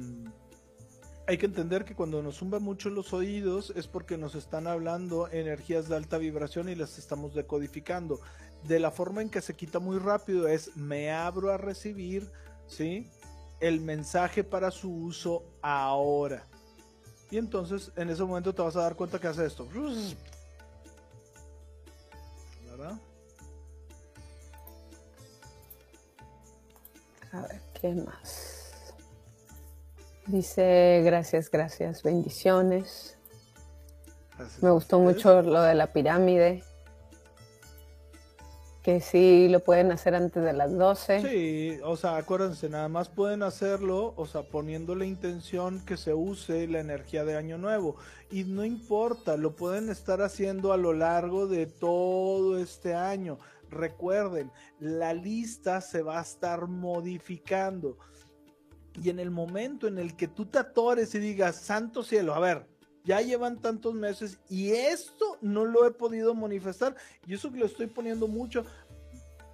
hay que entender que cuando nos zumban mucho los oídos es porque nos están hablando energías de alta vibración y las estamos decodificando. De la forma en que se quita muy rápido es me abro a recibir, ¿sí? El mensaje para su uso ahora. Y entonces en ese momento te vas a dar cuenta que hace esto. ¿Verdad? A ver, ¿qué más? Dice, gracias, gracias, bendiciones. Me gustó mucho lo de la pirámide que sí lo pueden hacer antes de las 12. Sí, o sea, acuérdense, nada más pueden hacerlo, o sea, poniendo la intención que se use la energía de Año Nuevo. Y no importa, lo pueden estar haciendo a lo largo de todo este año. recuerden, la lista se va a estar modificando. Y en el momento en el que tú te atores y digas, santo cielo, a ver, ya llevan tantos meses y esto no lo he podido manifestar. Y eso que lo estoy poniendo mucho.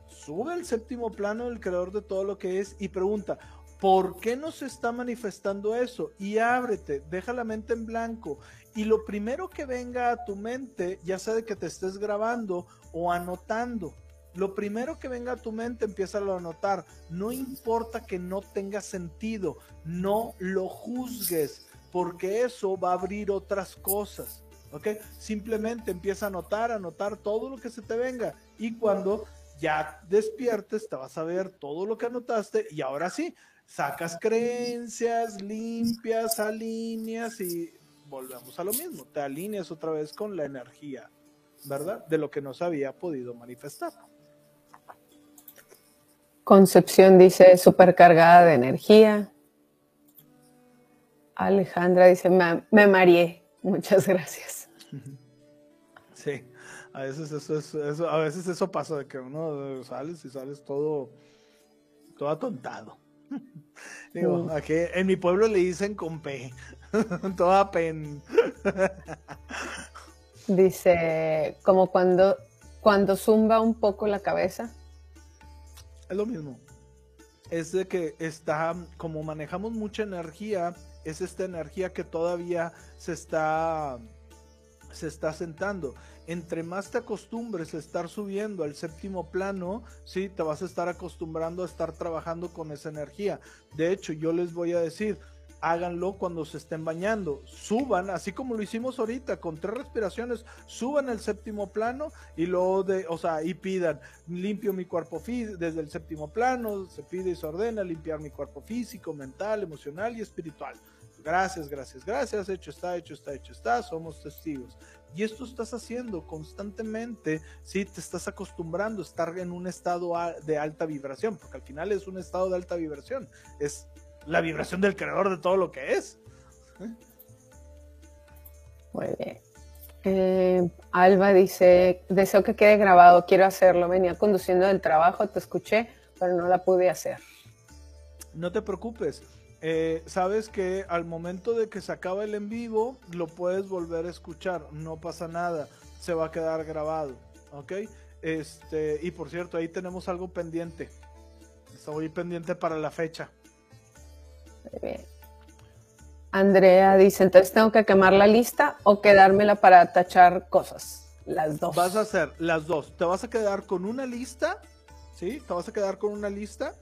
Sube al séptimo plano el creador de todo lo que es y pregunta, ¿por qué no se está manifestando eso? Y ábrete, deja la mente en blanco. Y lo primero que venga a tu mente, ya sea de que te estés grabando o anotando, lo primero que venga a tu mente, empieza a anotar. No importa que no tenga sentido, no lo juzgues porque eso va a abrir otras cosas. ¿Ok? Simplemente empieza a anotar, anotar todo lo que se te venga. Y cuando ya despiertes, te vas a ver todo lo que anotaste. Y ahora sí, sacas creencias, limpias, alineas y volvemos a lo mismo. Te alineas otra vez con la energía, ¿verdad? De lo que no se había podido manifestar. Concepción dice supercargada de energía. Alejandra dice, me, me mareé. Muchas gracias. Sí, a veces eso, es, eso, a veces eso pasa de que uno sales y sales todo, todo atontado. *laughs* Digo, mm. aquí en mi pueblo le dicen con P, *laughs* toda pen. Dice, como cuando, cuando zumba un poco la cabeza. Es lo mismo. Es de que está, como manejamos mucha energía, es esta energía que todavía se está, se está sentando. Entre más te acostumbres a estar subiendo al séptimo plano, sí, te vas a estar acostumbrando a estar trabajando con esa energía. De hecho, yo les voy a decir, háganlo cuando se estén bañando. Suban, así como lo hicimos ahorita, con tres respiraciones, suban al séptimo plano y luego de, o sea, y pidan, limpio mi cuerpo desde el séptimo plano, se pide y se ordena limpiar mi cuerpo físico, mental, emocional y espiritual. Gracias, gracias, gracias. Hecho está, hecho está, hecho está. Somos testigos. Y esto estás haciendo constantemente, si te estás acostumbrando a estar en un estado de alta vibración, porque al final es un estado de alta vibración. Es la vibración del creador de todo lo que es. Muy bien. Eh, Alba dice, deseo que quede grabado, quiero hacerlo. Venía conduciendo del trabajo, te escuché, pero no la pude hacer. No te preocupes. Eh, sabes que al momento de que se acaba el en vivo, lo puedes volver a escuchar, no pasa nada, se va a quedar grabado, ¿ok? Este, y por cierto, ahí tenemos algo pendiente, estoy pendiente para la fecha. Andrea dice, entonces tengo que quemar la lista o quedármela para tachar cosas, las dos. Vas a hacer las dos, te vas a quedar con una lista, ¿sí? Te vas a quedar con una lista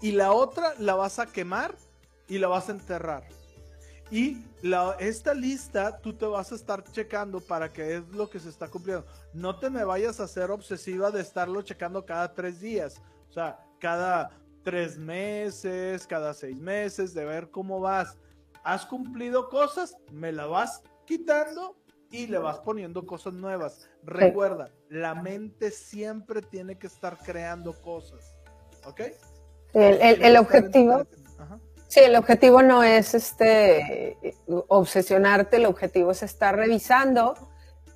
y la otra la vas a quemar y la vas a enterrar. Y la, esta lista tú te vas a estar checando para que es lo que se está cumpliendo. No te me vayas a hacer obsesiva de estarlo checando cada tres días. O sea, cada tres meses, cada seis meses, de ver cómo vas. ¿Has cumplido cosas? Me la vas quitando y le vas poniendo cosas nuevas. Recuerda, la mente siempre tiene que estar creando cosas. ¿Ok? El, el objetivo. Sí, el objetivo no es este obsesionarte, el objetivo es estar revisando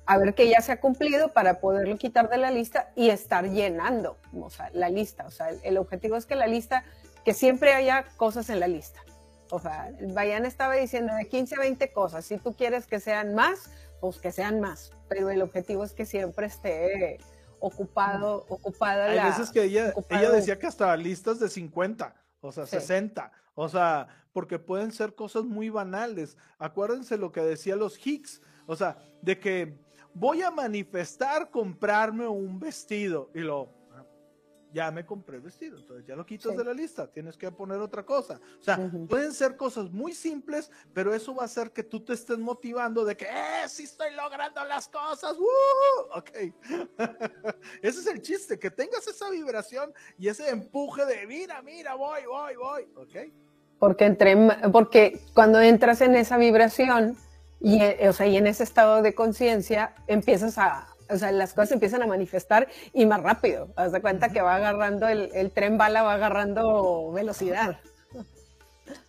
a ver que ya se ha cumplido para poderlo quitar de la lista y estar llenando o sea, la lista. O sea, el, objetivo es que la lista, que siempre haya cosas en la lista. O sea, Bayan estaba diciendo de 15 a 20 cosas. Si tú quieres que sean más, pues que sean más. Pero el objetivo es que siempre esté ocupado, ocupada Hay veces que ella, ella decía que hasta listas de 50, o sea, 60. O sea, porque pueden ser cosas muy banales. Acuérdense lo que decía los Hicks, o sea, de que voy a manifestar comprarme un vestido y lo ya me compré el vestido, entonces ya lo quitas de la lista, tienes que poner otra cosa. O sea, pueden ser cosas muy simples, pero eso va a hacer que tú te estés motivando de que, ¡eh, sí estoy logrando las cosas! ¡Uh! Ok. *laughs* ese es el chiste, que tengas esa vibración y ese empuje de, mira, mira, voy, voy, voy, ¿ok? Porque, entre, porque cuando entras en esa vibración y, o sea, y en ese estado de conciencia, empiezas a, o sea, las cosas empiezan a manifestar y más rápido. Haz de cuenta que va agarrando, el, tren bala va agarrando velocidad.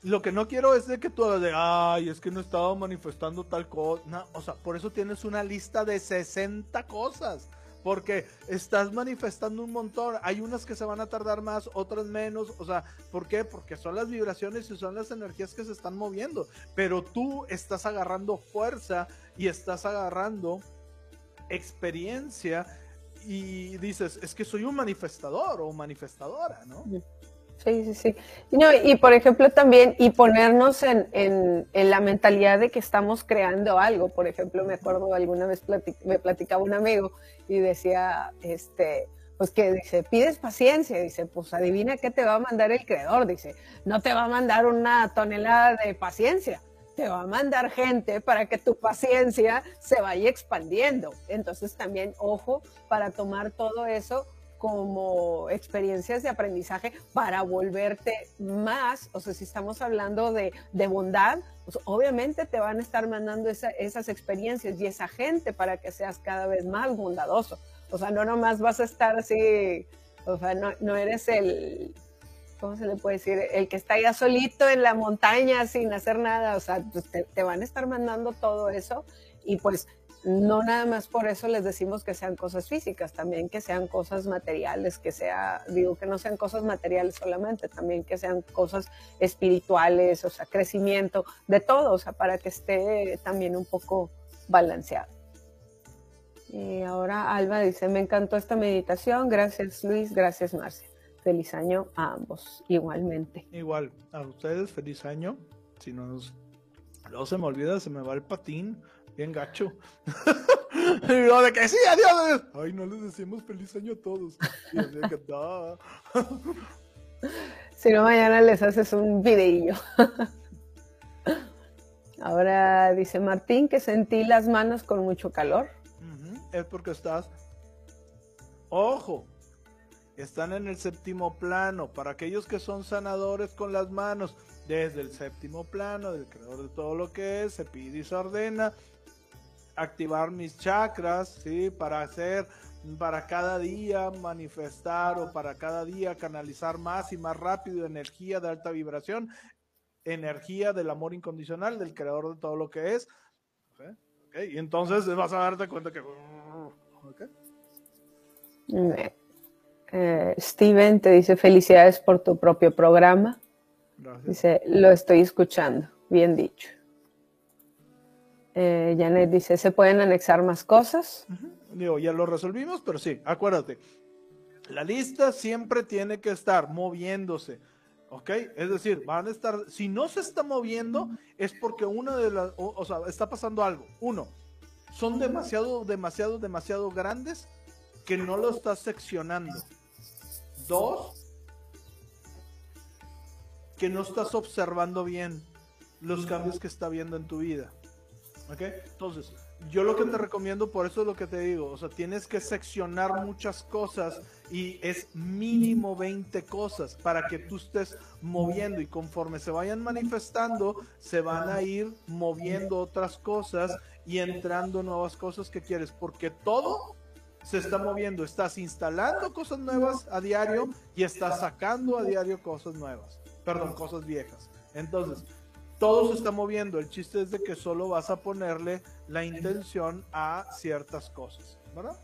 Lo que no quiero es de que tú de, ay, es que no estaba manifestando tal cosa. o sea, por eso tienes una lista de 60 cosas. porque estás manifestando un montón. Hay unas que se van a tardar más, otras menos. O sea, ¿por qué? Porque son las vibraciones y son las energías que se están moviendo. Pero tú estás agarrando fuerza y estás agarrando experiencia y dices, es que soy un manifestador o manifestadora, ¿no? Sí, sí, sí. y por ejemplo también, y ponernos en, en, la mentalidad de que estamos creando algo. Por ejemplo, me acuerdo alguna vez me platicaba un amigo y decía, este, pues que dice, pides paciencia, dice, pues adivina qué te va a mandar el creador, dice, no te va a mandar una tonelada de paciencia, te va a mandar gente para que tu paciencia se vaya expandiendo. Entonces también, ojo, para tomar todo eso como experiencias de aprendizaje para volverte más, o sea, si estamos hablando de, de bondad, pues obviamente te van a estar mandando esas experiencias y esa gente para que seas cada vez más bondadoso. O sea, no nomás vas a estar así, o sea, no, no eres el, ¿cómo se le puede decir? El que está ya solito en la montaña sin hacer nada, o sea, pues te, te van a estar mandando todo eso y pues no nada más por eso les decimos que sean cosas físicas, también que sean cosas materiales, que sea, digo que no sean cosas materiales solamente, también que sean cosas espirituales, o sea, crecimiento, de todo, o sea, para que esté también un poco balanceado. Y ahora Alba dice, me encantó esta meditación, gracias Luis, gracias Marcia. Feliz año a ambos, igualmente. Igual, a ustedes feliz año. Si no, no se me olvida, se me va el patín bien gacho. *laughs* y lo de que sí, adiós. Ay, no les decimos feliz año a todos. *laughs* Si no, mañana les haces un videillo. *laughs* Ahora dice Martín que sentí las manos con mucho calor. Es porque estás. Ojo, están en el séptimo plano. Para aquellos que son sanadores con las manos, desde el séptimo plano, del creador de todo lo que es, se pide y se ordena activar mis chakras, ¿sí? Para hacer, para cada día manifestar o para cada día canalizar más y más rápido energía de alta vibración, energía del amor incondicional, del creador de todo lo que es. Y entonces vas a darte cuenta que... Eh, Steven te dice felicidades por tu propio programa. Dice, lo estoy escuchando. Bien dicho. Eh, Janet dice, ¿se pueden anexar más cosas? Digo, ya lo resolvimos, pero sí, acuérdate, la lista siempre tiene que estar moviéndose, ¿ok? Es decir, van a estar, si no se está moviendo, es porque una de las, o, sea, está pasando algo. Uno, son demasiado, demasiado, demasiado grandes que no lo estás seccionando. Dos, que no estás observando bien los cambios que está viendo en tu vida. ¿Ok? Entonces, yo lo que te recomiendo, por eso es lo que te digo, o sea, tienes que seccionar muchas cosas y es mínimo 20 cosas para que tú estés moviendo y conforme se vayan manifestando, se van a ir moviendo otras cosas y entrando nuevas cosas que quieres, porque todo se está moviendo, estás instalando cosas nuevas a diario y estás sacando a diario cosas nuevas, perdón, cosas viejas. Entonces, todo se está moviendo. El chiste es de que solo vas a ponerle la intención a ciertas cosas, ¿verdad?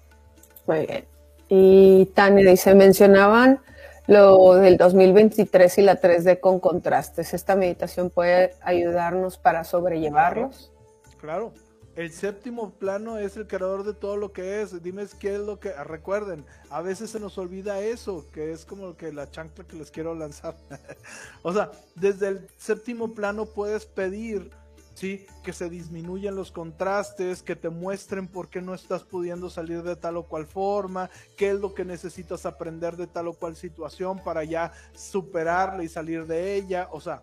Muy bien. Y Tania dice, mencionaban lo del 2023 y la 3D con contrastes. ¿Esta meditación puede ayudarnos para sobrellevarlos? claro. El séptimo plano es el creador de todo lo que es. Dime qué es lo que. Recuerden, a veces se nos olvida eso, que es como que la chancla que les quiero lanzar. *laughs* o sea, desde el séptimo plano puedes pedir, ¿sí? Que se disminuyan los contrastes, que te muestren por qué no estás pudiendo salir de tal o cual forma, qué es lo que necesitas aprender de tal o cual situación para ya superarla y salir de ella. O sea,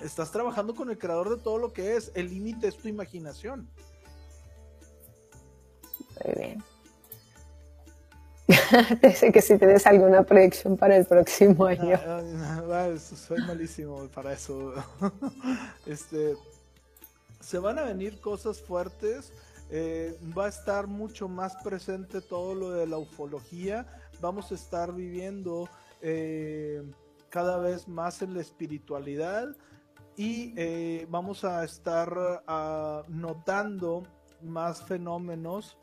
Estás trabajando con el creador de todo lo que es. El límite es tu imaginación. Muy bien. *laughs* Dice que si tienes alguna predicción para el próximo año. soy malísimo para eso. *laughs* este, se van a venir cosas fuertes. Eh, va a estar mucho más presente todo lo de la ufología. Vamos a estar viviendo eh, cada vez más en la espiritualidad y eh, vamos a estar ah, notando más fenómenos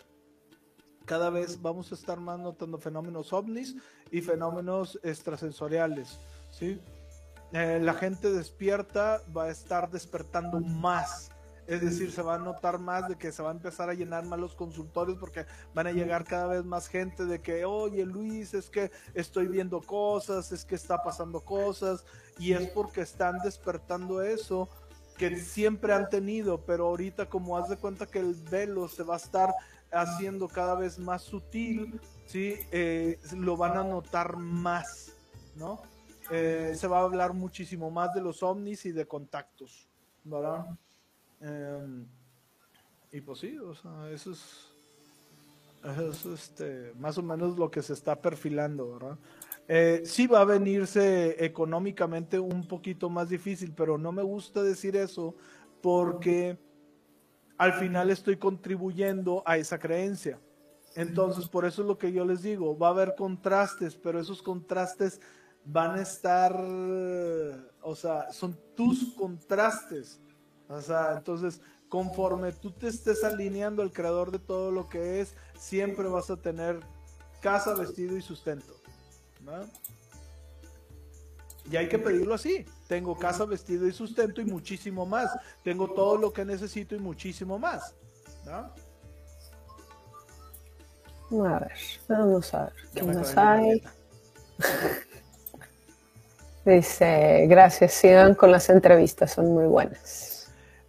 cada vez vamos a estar más notando fenómenos ovnis y fenómenos extrasensoriales, ¿sí? Eh, la gente despierta va a estar despertando más. Es decir, se va a notar más de que se va a empezar a llenar más los consultorios porque van a llegar cada vez más gente de que, oye Luis, es que estoy viendo cosas, es que está pasando cosas, y es porque están despertando eso que siempre han tenido, pero ahorita como haz de cuenta que el velo se va a estar haciendo cada vez más sutil, ¿sí? Eh, lo van a notar más, ¿no? Eh, se va a hablar muchísimo más de los ovnis y de contactos, ¿verdad? Em, y pues sí, o sea, eso es, eso este, más o menos lo que se está perfilando, ¿verdad? Eh, sí va a venirse económicamente un poquito más difícil, pero no me gusta decir eso porque al final estoy contribuyendo a esa creencia. Entonces, por eso es lo que yo les digo, va a haber contrastes, pero esos contrastes van a estar, o sea, son tus contrastes. O sea, entonces, conforme tú te estés alineando al creador de todo lo que es, siempre vas a tener casa, vestido y sustento. Y hay que pedirlo así. Tengo casa, vestido y sustento y muchísimo más. Tengo todo lo que necesito y muchísimo más. A ver, vamos a ver qué más hay. *laughs* Dice, gracias, sigan con las entrevistas, son muy buenas.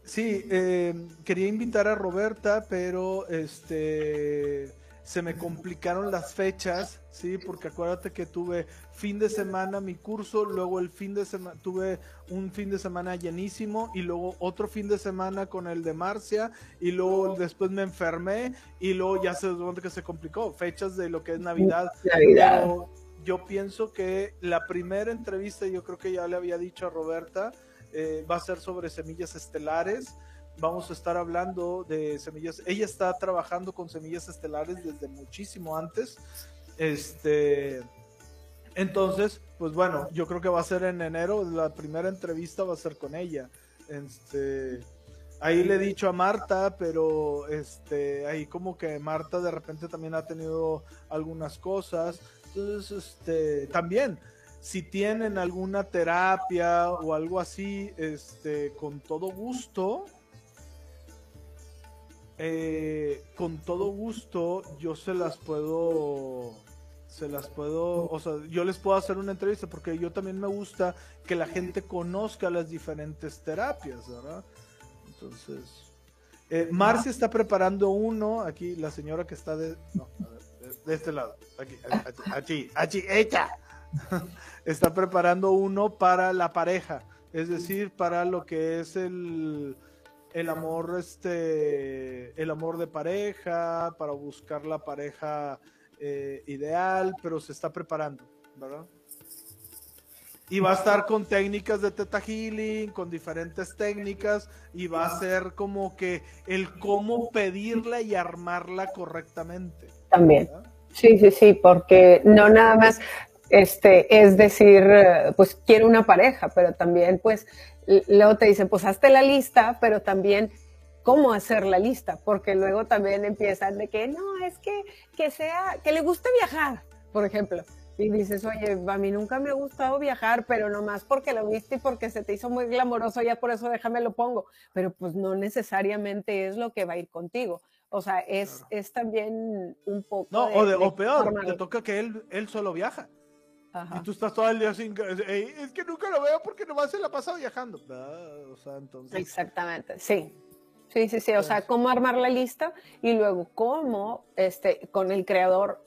Sí, eh, quería invitar a Roberta, pero este se me complicaron las fechas, sí, porque acuérdate que tuve fin de semana mi curso, luego el fin de semana tuve un fin de semana llenísimo y luego otro fin de semana con el de Marcia y luego después me enfermé y luego ya se donde que se complicó, fechas de lo que es Navidad. Navidad yo pienso que la primera entrevista, yo creo que ya le había dicho a Roberta, eh, va a ser sobre semillas estelares. Vamos a estar hablando de semillas. Ella está trabajando con semillas estelares desde muchísimo antes. Este, entonces, pues bueno, yo creo que va a ser en enero. La primera entrevista va a ser con ella. Este, ahí le he dicho a Marta, pero este, ahí como que Marta de repente también ha tenido algunas cosas. Entonces, este, también, si tienen alguna terapia o algo así, este, con todo gusto, eh, con todo gusto, yo se las puedo, se las puedo, o sea, yo les puedo hacer una entrevista porque yo también me gusta que la gente conozca las diferentes terapias, ¿verdad? Entonces, eh, Marcia está preparando uno, aquí la señora que está de, no, a ver de este lado, aquí, aquí, aquí, ¡echa! *laughs* Está preparando uno para la pareja, es decir, para lo que es el, el amor, este, el amor de pareja, para buscar la pareja eh, ideal, pero se está preparando, ¿verdad? Y va a estar con técnicas de Teta Healing, con diferentes técnicas, y va a ser como que el cómo pedirla y armarla correctamente. También. Sí, sí, sí, porque no nada más este, es decir, eh, pues quiero una pareja, pero también pues luego te dicen, pues hazte la lista, pero también cómo hacer la lista, porque luego también empiezan de que no, es que, que sea, que le guste viajar, por ejemplo. Y dices, oye, a mí nunca me ha gustado viajar, pero nomás porque lo viste y porque se te hizo muy glamoroso, ya por eso déjame lo pongo. Pero pues no necesariamente es lo que va a ir contigo. O sea, es, es también un poco. No, o, o, peor, te toca que él, él solo viaja. Y tú estás todo el día sin. Es que nunca lo veo porque nomás se la pasa viajando. Ah, o sea, entonces... Exactamente, sí. Sí, sí, sí. O sea, cómo armar la lista y luego cómo este, con el creador,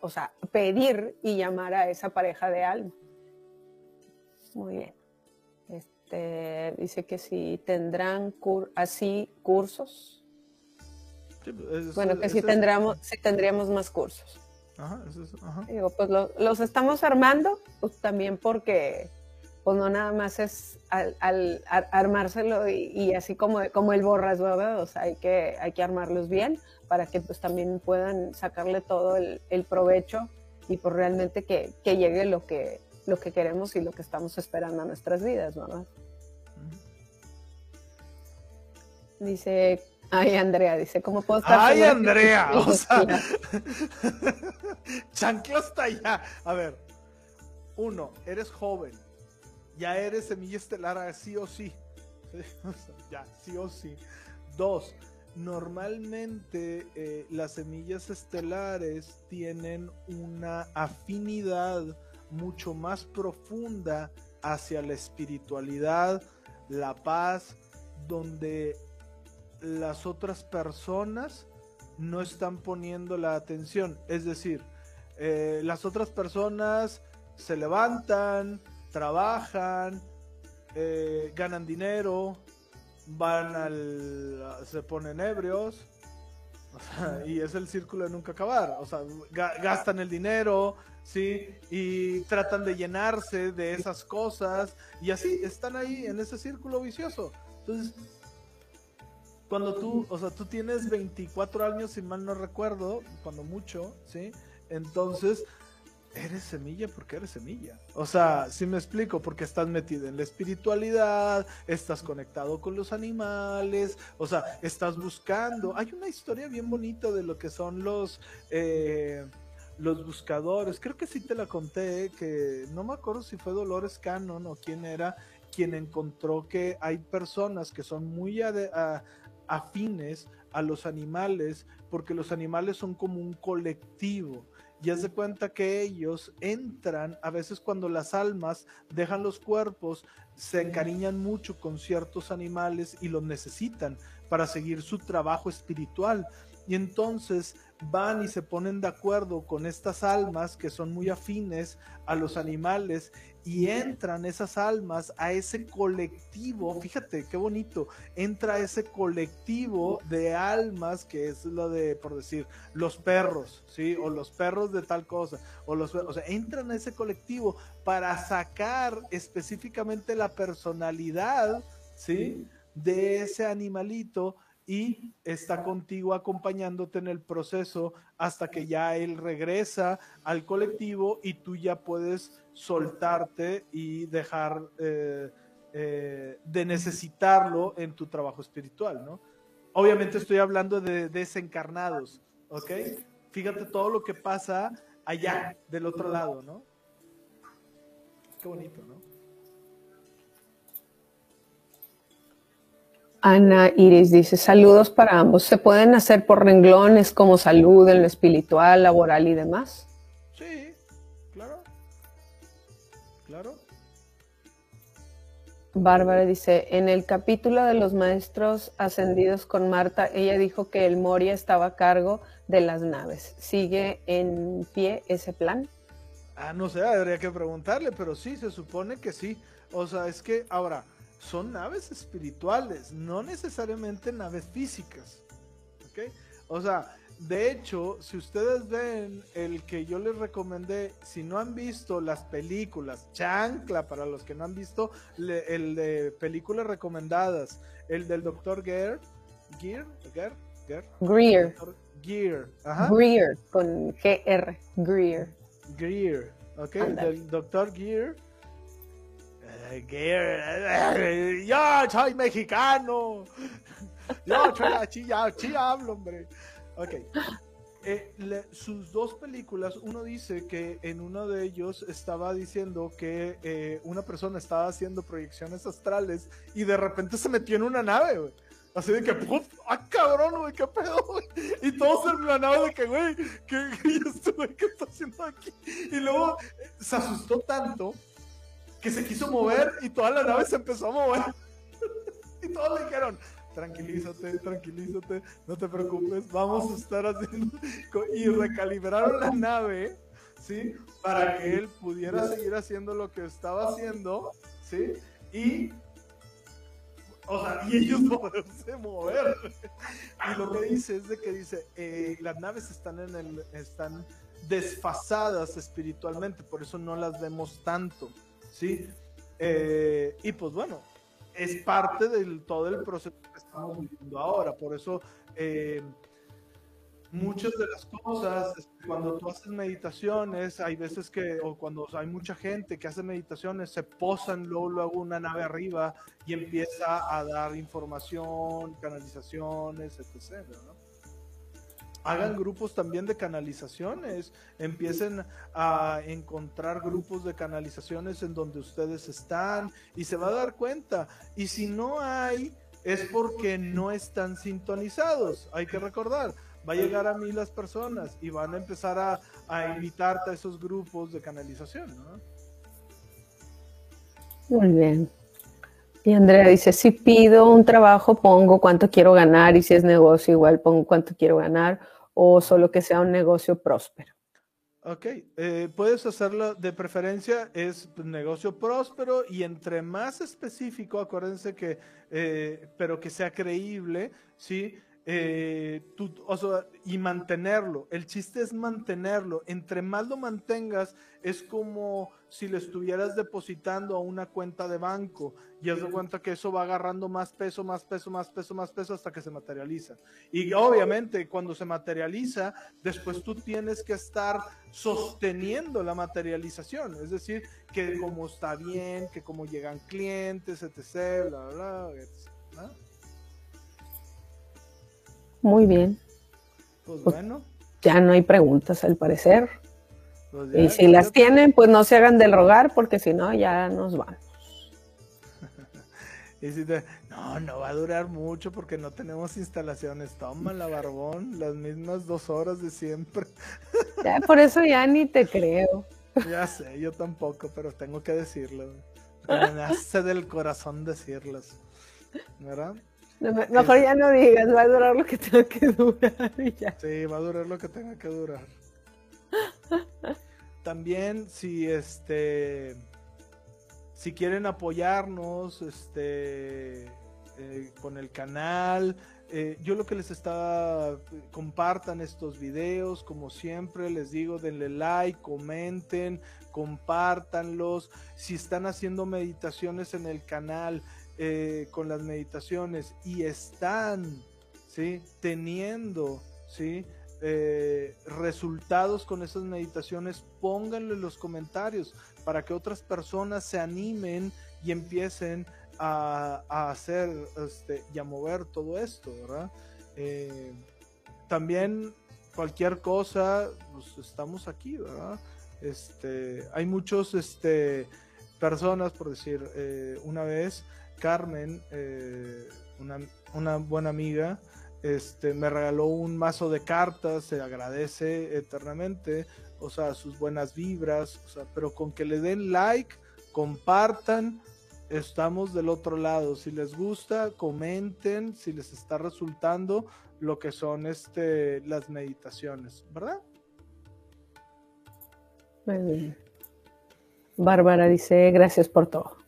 o sea, pedir y llamar a esa pareja de alma. Muy bien. Este, dice que si tendrán así cursos bueno, que si, tendríamos, si tendríamos más cursos. Ajá, Digo, pues los estamos armando, pues también porque, pues no nada más es al, armárselo y, así como, como el borras, ¿verdad? O sea, hay que, hay que armarlos bien para que pues también puedan sacarle todo el, provecho y pues realmente que, llegue lo que, lo que queremos y lo que estamos esperando a nuestras vidas, ¿verdad? Dice, Ay, Andrea, dice, ¿cómo puedo estar? Ay, Andrea, *laughs* o sea, *laughs* chancla hasta allá. A ver, uno, eres joven, ya eres semilla estelar, sí o sí. *laughs* ya, sí o sí. Dos, normalmente eh, las semillas estelares tienen una afinidad mucho más profunda hacia la espiritualidad, la paz, donde las otras personas no están poniendo la atención. Es decir, eh, las otras personas se levantan, trabajan, eh, ganan dinero, van al. se ponen ebrios. y es el círculo de nunca acabar. O sea, gastan el dinero, ¿sí? Y tratan de llenarse de esas cosas. Y así están ahí en ese círculo vicioso. Entonces, cuando tú, o sea, tú tienes 24 años, si mal no recuerdo, cuando mucho, ¿sí? Entonces, eres semilla porque eres semilla. O sea, si me explico, porque estás metido en la espiritualidad, estás conectado con los animales, o sea, estás buscando. Hay una historia bien bonita de lo que son los... Eh, los buscadores, creo que sí te la conté, que no me acuerdo si fue Dolores Cannon o quién era quien encontró que hay personas que son muy afines a los animales, porque los animales son como un colectivo y haz de cuenta que ellos entran, a veces cuando las almas dejan los cuerpos, se encariñan mucho con ciertos animales y los necesitan para seguir su trabajo espiritual. Y entonces van y se ponen de acuerdo con estas almas que son muy afines a los animales y entran esas almas a ese colectivo, fíjate qué bonito, entra ese colectivo de almas que es lo de, por decir, los perros, ¿sí? O los perros de tal cosa, o los, o sea, entran a ese colectivo para sacar específicamente la personalidad, ¿sí? De ese animalito y está contigo acompañándote en el proceso hasta que ya él regresa al colectivo y tú ya puedes soltarte y dejar eh, eh, de necesitarlo en tu trabajo espiritual, ¿no? Obviamente estoy hablando de desencarnados, ¿ok? Fíjate todo lo que pasa allá, del otro lado, ¿no? Qué bonito, ¿no? Ana Iris dice, saludos para ambos. ¿Se pueden hacer por renglones como salud en lo espiritual, laboral y demás? Sí, Bárbara dice, en el capítulo de los maestros ascendidos con Marta, ella dijo que el Moria estaba a cargo de las naves. ¿Sigue en pie ese plan? Ah, no sé, habría que preguntarle, pero sí, se supone que sí. O sea, es que ahora, son naves espirituales, no necesariamente naves físicas. ¿Ok? O sea, de hecho, si ustedes ven el que yo les recomendé, si no han visto las películas, chancla para los que no han visto, el de películas recomendadas, el del Dr. Gear, Gear, Gear, Gear, Greer. Gear, ajá. Greer, con G-R, Greer. Greer, ok, del Dr. Gear yo soy mexicano. Yo soy aquí, ya, hablo, hombre. Ok. Eh, sus dos películas, uno dice que en uno de ellos estaba diciendo que eh, una persona estaba haciendo proyecciones astrales y de repente se metió en una nave, güey. Así de que, ¡puf! ¡ah, cabrón, güey! ¿Qué pedo, güey? Y todos en la nave de que, güey, ¿qué, ¿qué está haciendo aquí? Y luego eh, se asustó tanto que se quiso mover y toda la nave se empezó a mover. *laughs* y todos le dijeron, tranquilízate, tranquilízate, no te preocupes, vamos a estar haciendo... *laughs* Y recalibraron la nave, ¿sí? Para que él pudiera seguir haciendo lo que estaba haciendo, ¿sí? Y... O sea, y ellos *laughs* poderse mover. Y lo que dice es de que dice, eh, las naves están en el... están desfasadas espiritualmente, por eso no las vemos tanto. ¿sí? Eh, y pues bueno, es parte de todo el proceso estamos viviendo ahora, por eso eh, muchas de las cosas, este, cuando tú haces meditaciones, hay veces que, o cuando hay mucha gente que hace meditaciones, se posan luego, luego una nave arriba y empieza a dar información, canalizaciones, etc. Hagan grupos también de canalizaciones, empiecen a encontrar grupos de canalizaciones en donde ustedes están y se va a dar cuenta. Y si no hay, es porque no están sintonizados, hay que recordar va a llegar a mí las personas y van a empezar a, a invitarte a esos grupos de canalización, ¿no? Muy bien. Y Andrea dice, si pido un trabajo, pongo cuánto quiero ganar y si es negocio, igual pongo cuánto quiero ganar o solo que sea un negocio próspero. Ok, eh, puedes hacerlo de preferencia, es negocio próspero y entre más específico, acuérdense que, eh, pero que sea creíble, ¿sí? Eh, y mantenerlo. El chiste es mantenerlo. Entre más lo mantengas, es como si le estuvieras depositando a una cuenta de banco y haz de cuenta que eso va agarrando más peso, más peso, más peso, más peso hasta que se materializa. Y obviamente cuando se materializa, después tú tienes que estar sosteniendo la materialización. Es decir, que como está bien, que como llegan clientes, etc. Bla, bla, bla, muy bien. Pues, pues bueno. Ya no hay preguntas al parecer. Pues y si las tienen, pues no se hagan del rogar porque si no ya nos vamos. *laughs* y si no, no va a durar mucho porque no tenemos instalaciones. Toma la barbón, las mismas dos horas de siempre. *laughs* ya, por eso ya ni te creo. ya sé, yo tampoco, pero tengo que decirlo. Me *laughs* nace del corazón decirlas. ¿Verdad? Mejor ya no digas, va a durar lo que tenga que durar y ya. Sí, va a durar lo que tenga que durar. También si este si quieren apoyarnos este eh, con el canal, eh, yo lo que les estaba compartan estos videos, como siempre les digo, denle like, comenten, compártanlos. Si están haciendo meditaciones en el canal, eh, con las meditaciones y están ¿sí? teniendo ¿sí? Eh, resultados con esas meditaciones, pónganlo en los comentarios para que otras personas se animen y empiecen a, hacer este, y a mover todo esto, ¿verdad? Eh, también cualquier cosa, pues estamos aquí, ¿verdad? Este, hay muchos, este, personas, por decir, una vez Carmen, eh, una, buena amiga, este, me regaló un mazo de cartas, se agradece eternamente, o sea, sus buenas vibras, o sea, pero con que le den like, compartan, estamos del otro lado. Si les gusta, comenten si les está resultando lo que son este, las meditaciones, ¿verdad? Bárbara dice, gracias por todo.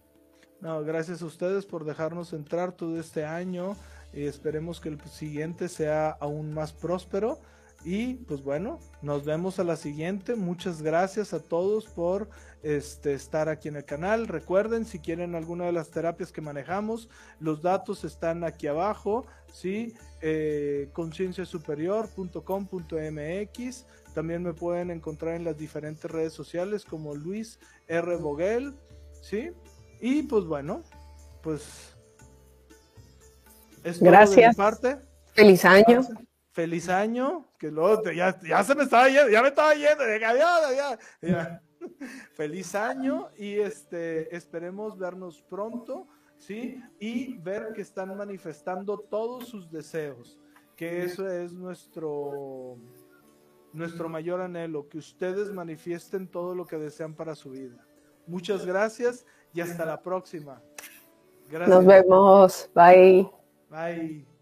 Gracias a ustedes por dejarnos entrar todo este año y esperemos que el siguiente sea aún más próspero. Y pues bueno, nos vemos a la siguiente. Muchas gracias a todos por este, estar aquí en el canal. Recuerden, si quieren alguna de las terapias que manejamos, los datos están aquí abajo. ¿sí? Eh, concienciasuperior.com.mx. También me pueden encontrar en las diferentes redes sociales como Luis R. Boguel. ¿sí? Y pues bueno, pues. Es Gracias. parte. Feliz año. Feliz año. Que luego ya, ya, se me estaba yendo, ya me estaba yendo. Adiós, ya. *laughs* Feliz año y este esperemos vernos pronto, ¿sí? Y ver que están manifestando todos sus deseos, que eso es nuestro nuestro mayor anhelo, que ustedes manifiesten todo lo que desean para su vida. Muchas gracias y hasta la próxima. Gracias. Nos vemos. Bye. Bye.